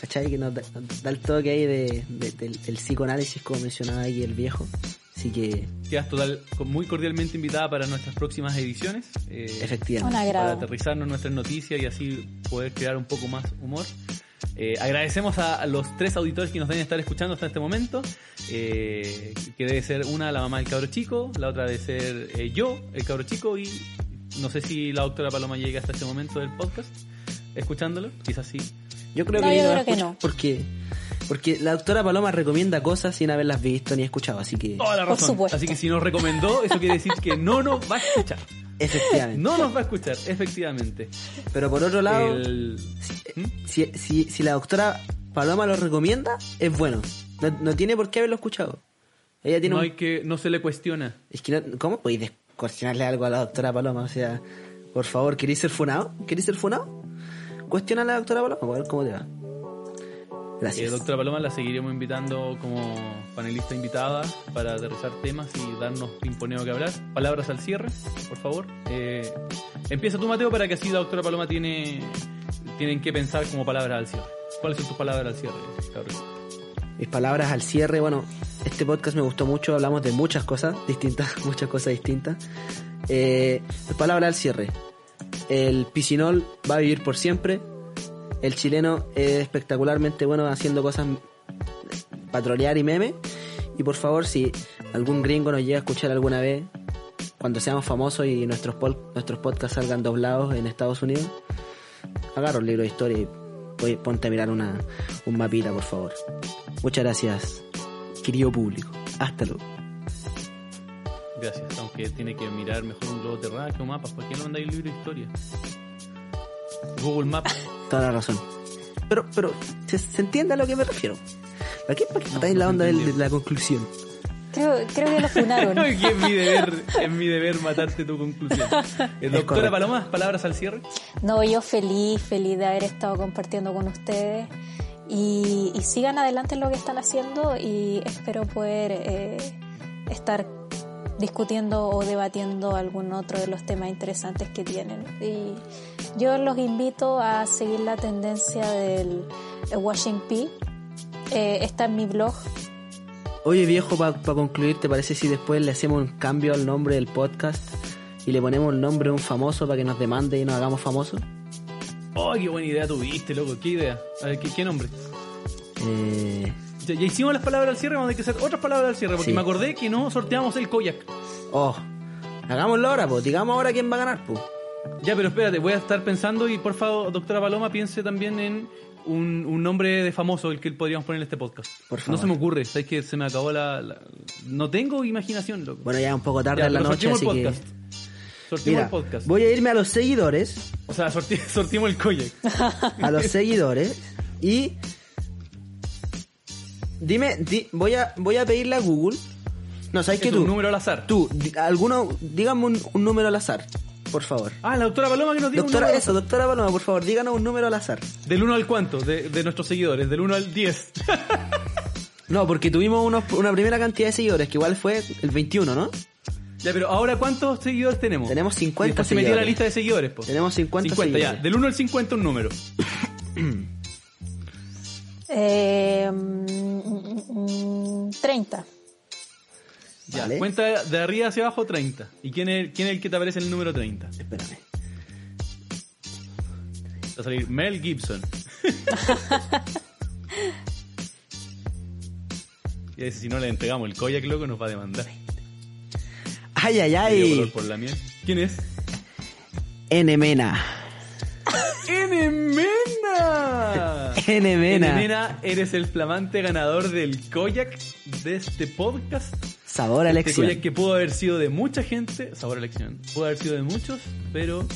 ¿Cachai? Que nos da, nos da el toque ahí de, de- del, del psicoanálisis, como mencionaba ahí el viejo. Así que, Quedas total, muy cordialmente invitada para nuestras próximas ediciones. eh, efectivamente. Un agrado. para aterrizarnos nuestras noticias y así poder crear un poco más humor. Eh, agradecemos a, a los tres auditores que nos deben estar escuchando hasta este momento, eh, que debe ser una la mamá del cabro chico, la otra debe ser eh, yo, el cabro chico, y no sé si la doctora Paloma llega hasta este momento del podcast, escuchándolo, quizás sí. Yo creo No, que yo no creo que no. Porque, porque la doctora Paloma recomienda cosas sin haberlas visto ni escuchado, así que Toda la Por razón. supuesto. Así que si nos recomendó, eso quiere decir que no nos va a escuchar. efectivamente. No nos va a escuchar, efectivamente. Pero por otro lado, El- ¿Mm? si, si, si la doctora Paloma lo recomienda, es bueno. No, no tiene por qué haberlo escuchado. Ella tiene No un- hay que, no se le cuestiona. Es que no- ¿cómo podéis cuestionarle algo a la doctora Paloma? O sea, por favor, ¿queréis ser funado? ¿Queréis ser funado? Cuestiona a la doctora Paloma, a ver cómo te va. Eh, Gracias. doctora Paloma, la seguiremos invitando como panelista invitada para aterrizar temas y darnos pimponeo que hablar. Palabras al cierre, por favor. Eh, empieza tú, Mateo, para que así la doctora Paloma tiene tienen que pensar como palabras al cierre. ¿Cuáles son tus palabras al cierre, cabrón? Mis palabras al cierre, bueno, este podcast me gustó mucho, hablamos de muchas cosas distintas, muchas cosas distintas. Eh, mis palabras al cierre. El piscinol va a vivir por siempre. El chileno es espectacularmente bueno haciendo cosas patrolear y meme. Y por favor, si algún gringo nos llega a escuchar alguna vez, cuando seamos famosos y nuestros, nuestros podcasts salgan doblados en Estados Unidos, agarra un libro de historia y pon- ponte a mirar una, un mapita, por favor. Muchas gracias, querido público. Hasta luego. Gracias, aunque tiene que mirar mejor un globo terráqueo o mapas. ¿Por qué no mandáis libro de historia? Google Maps. Toda la razón. Pero, pero, ¿se, se entiende a lo que me refiero? ¿Para qué, para qué No, no la onda del- de la conclusión? Creo, creo que lo funaron. que es mi deber, es mi deber matarte tu conclusión. Eh, doctora correcto. Paloma, palabras al cierre. No, yo feliz, feliz de haber estado compartiendo con ustedes y, y sigan adelante en lo que están haciendo y espero poder eh, estar discutiendo o debatiendo algún otro de los temas interesantes que tienen. Y yo los invito a seguir la tendencia del Washing P. Eh, está en mi blog. Oye viejo, para concluir, ¿te parece si después le hacemos un cambio al nombre del podcast y le ponemos el nombre de un famoso para que nos demande y nos hagamos famosos? Oh, qué buena idea tuviste, loco. ¿Qué idea? A ver, ¿qué, qué nombre? Eh, Ya, ya hicimos las palabras al cierre, vamos a tener que hacer otras palabras al cierre, porque Sí. me acordé que no sorteamos el koyak. oh, hagámoslo ahora, pues. Digamos ahora quién va a ganar, pues. Ya, pero espérate, voy a estar pensando y por favor, doctora Paloma, piense también en un, un nombre de famoso el que podríamos poner en este podcast. Por No favor. se me ocurre, sabes que se me acabó la, la- No tengo imaginación, loco. Bueno, ya es un poco tarde Ya, en la noche, así el que... podcast. Sorteemos Mira, el podcast. voy a irme a los seguidores, O sea, sorti- sorteemos el koyak. a los seguidores y dime, di- voy a voy a pedirle a Google. No, sabes que Es tú, un número al azar. tú, di- alguno, dígame un, un número al azar, por favor. Ah, la doctora Paloma que nos diga un Doctora, número. eso, doctora Paloma, por favor, díganos un número al azar. Del 1 al cuánto de, de nuestros seguidores, del 1 al 10. No, porque tuvimos unos- una primera cantidad de seguidores, que igual fue el 21, ¿no? ya, pero ahora ¿cuántos seguidores tenemos? Tenemos 50 Y después se metió la seguidores. lista de seguidores, pues. Tenemos 50 ya. seguidores. Del 1 al 50 un número. Eh, 30. Ya, Vale. cuenta de arriba hacia abajo 30. ¿Y quién es, quién es el que te aparece en el número 30? Espérame. Va a salir Mel Gibson. y a ese si no le entregamos el koyak, loco, nos va a demandar. Ay, ay, ay. por la miel. ¿Quién es? N Mena. ¡Enemena! Enemena. Enemena, eres el flamante ganador del koyak de este podcast. Sabor a Este elección. koyak que pudo haber sido de mucha gente, sabor a elección, pudo haber sido de muchos, pero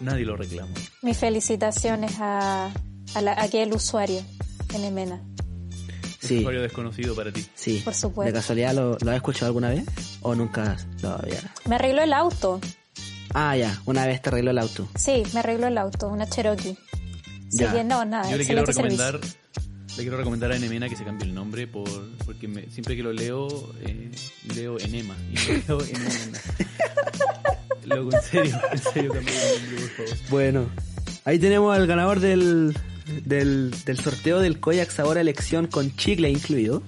nadie lo reclamó. Mis felicitaciones a, a, la- a aquel usuario, Enemena. Sí, Usuario desconocido para ti. sí. Por supuesto. ¿De casualidad lo, lo has escuchado alguna vez? ¿O nunca lo había? Me arregló el auto. Ah, ya. Una vez te arregló el auto. Sí, me arregló el auto, una Cherokee. Ya. no, nada, Yo le quiero recomendar, servicio. le quiero recomendar a Enemena que se cambie el nombre por, porque me- siempre que lo leo, eh, leo Enema y no leo Enemena. Luego, en serio, en serio, cambie el nombre, por favor. Bueno, ahí tenemos al ganador del, del, del sorteo del Koyak Sabor a Elección con chicle incluido.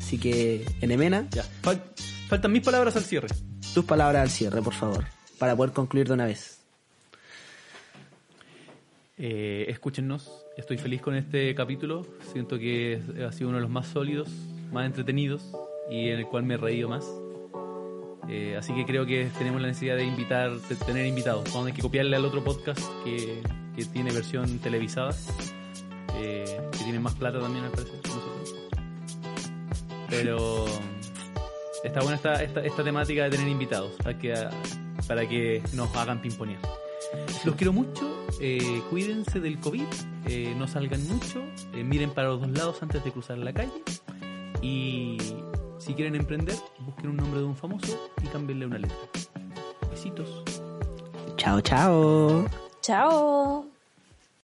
Así que, Enemena, Ya. Fal- faltan mis palabras al cierre. tus palabras al cierre, por favor, para poder concluir de una vez. Eh, escúchennos, estoy feliz con este capítulo. Siento que es- ha sido uno de los más sólidos, más entretenidos y en el cual me he reído más. Eh, así que creo que tenemos la necesidad de invitar, de tener invitados. Vamos a tener que copiarle al otro podcast que, tiene versión televisada, eh, que tiene más plata también, al parecer, nosotros. Pero está buena esta, esta, esta temática de tener invitados para que, para que nos hagan pimponear. Los quiero mucho, eh, cuídense del COVID, eh, no salgan mucho, eh, miren para los dos lados antes de cruzar la calle y si quieren emprender, busquen un nombre de un famoso y cámbienle una letra. Besitos. Chao, chao. Chao.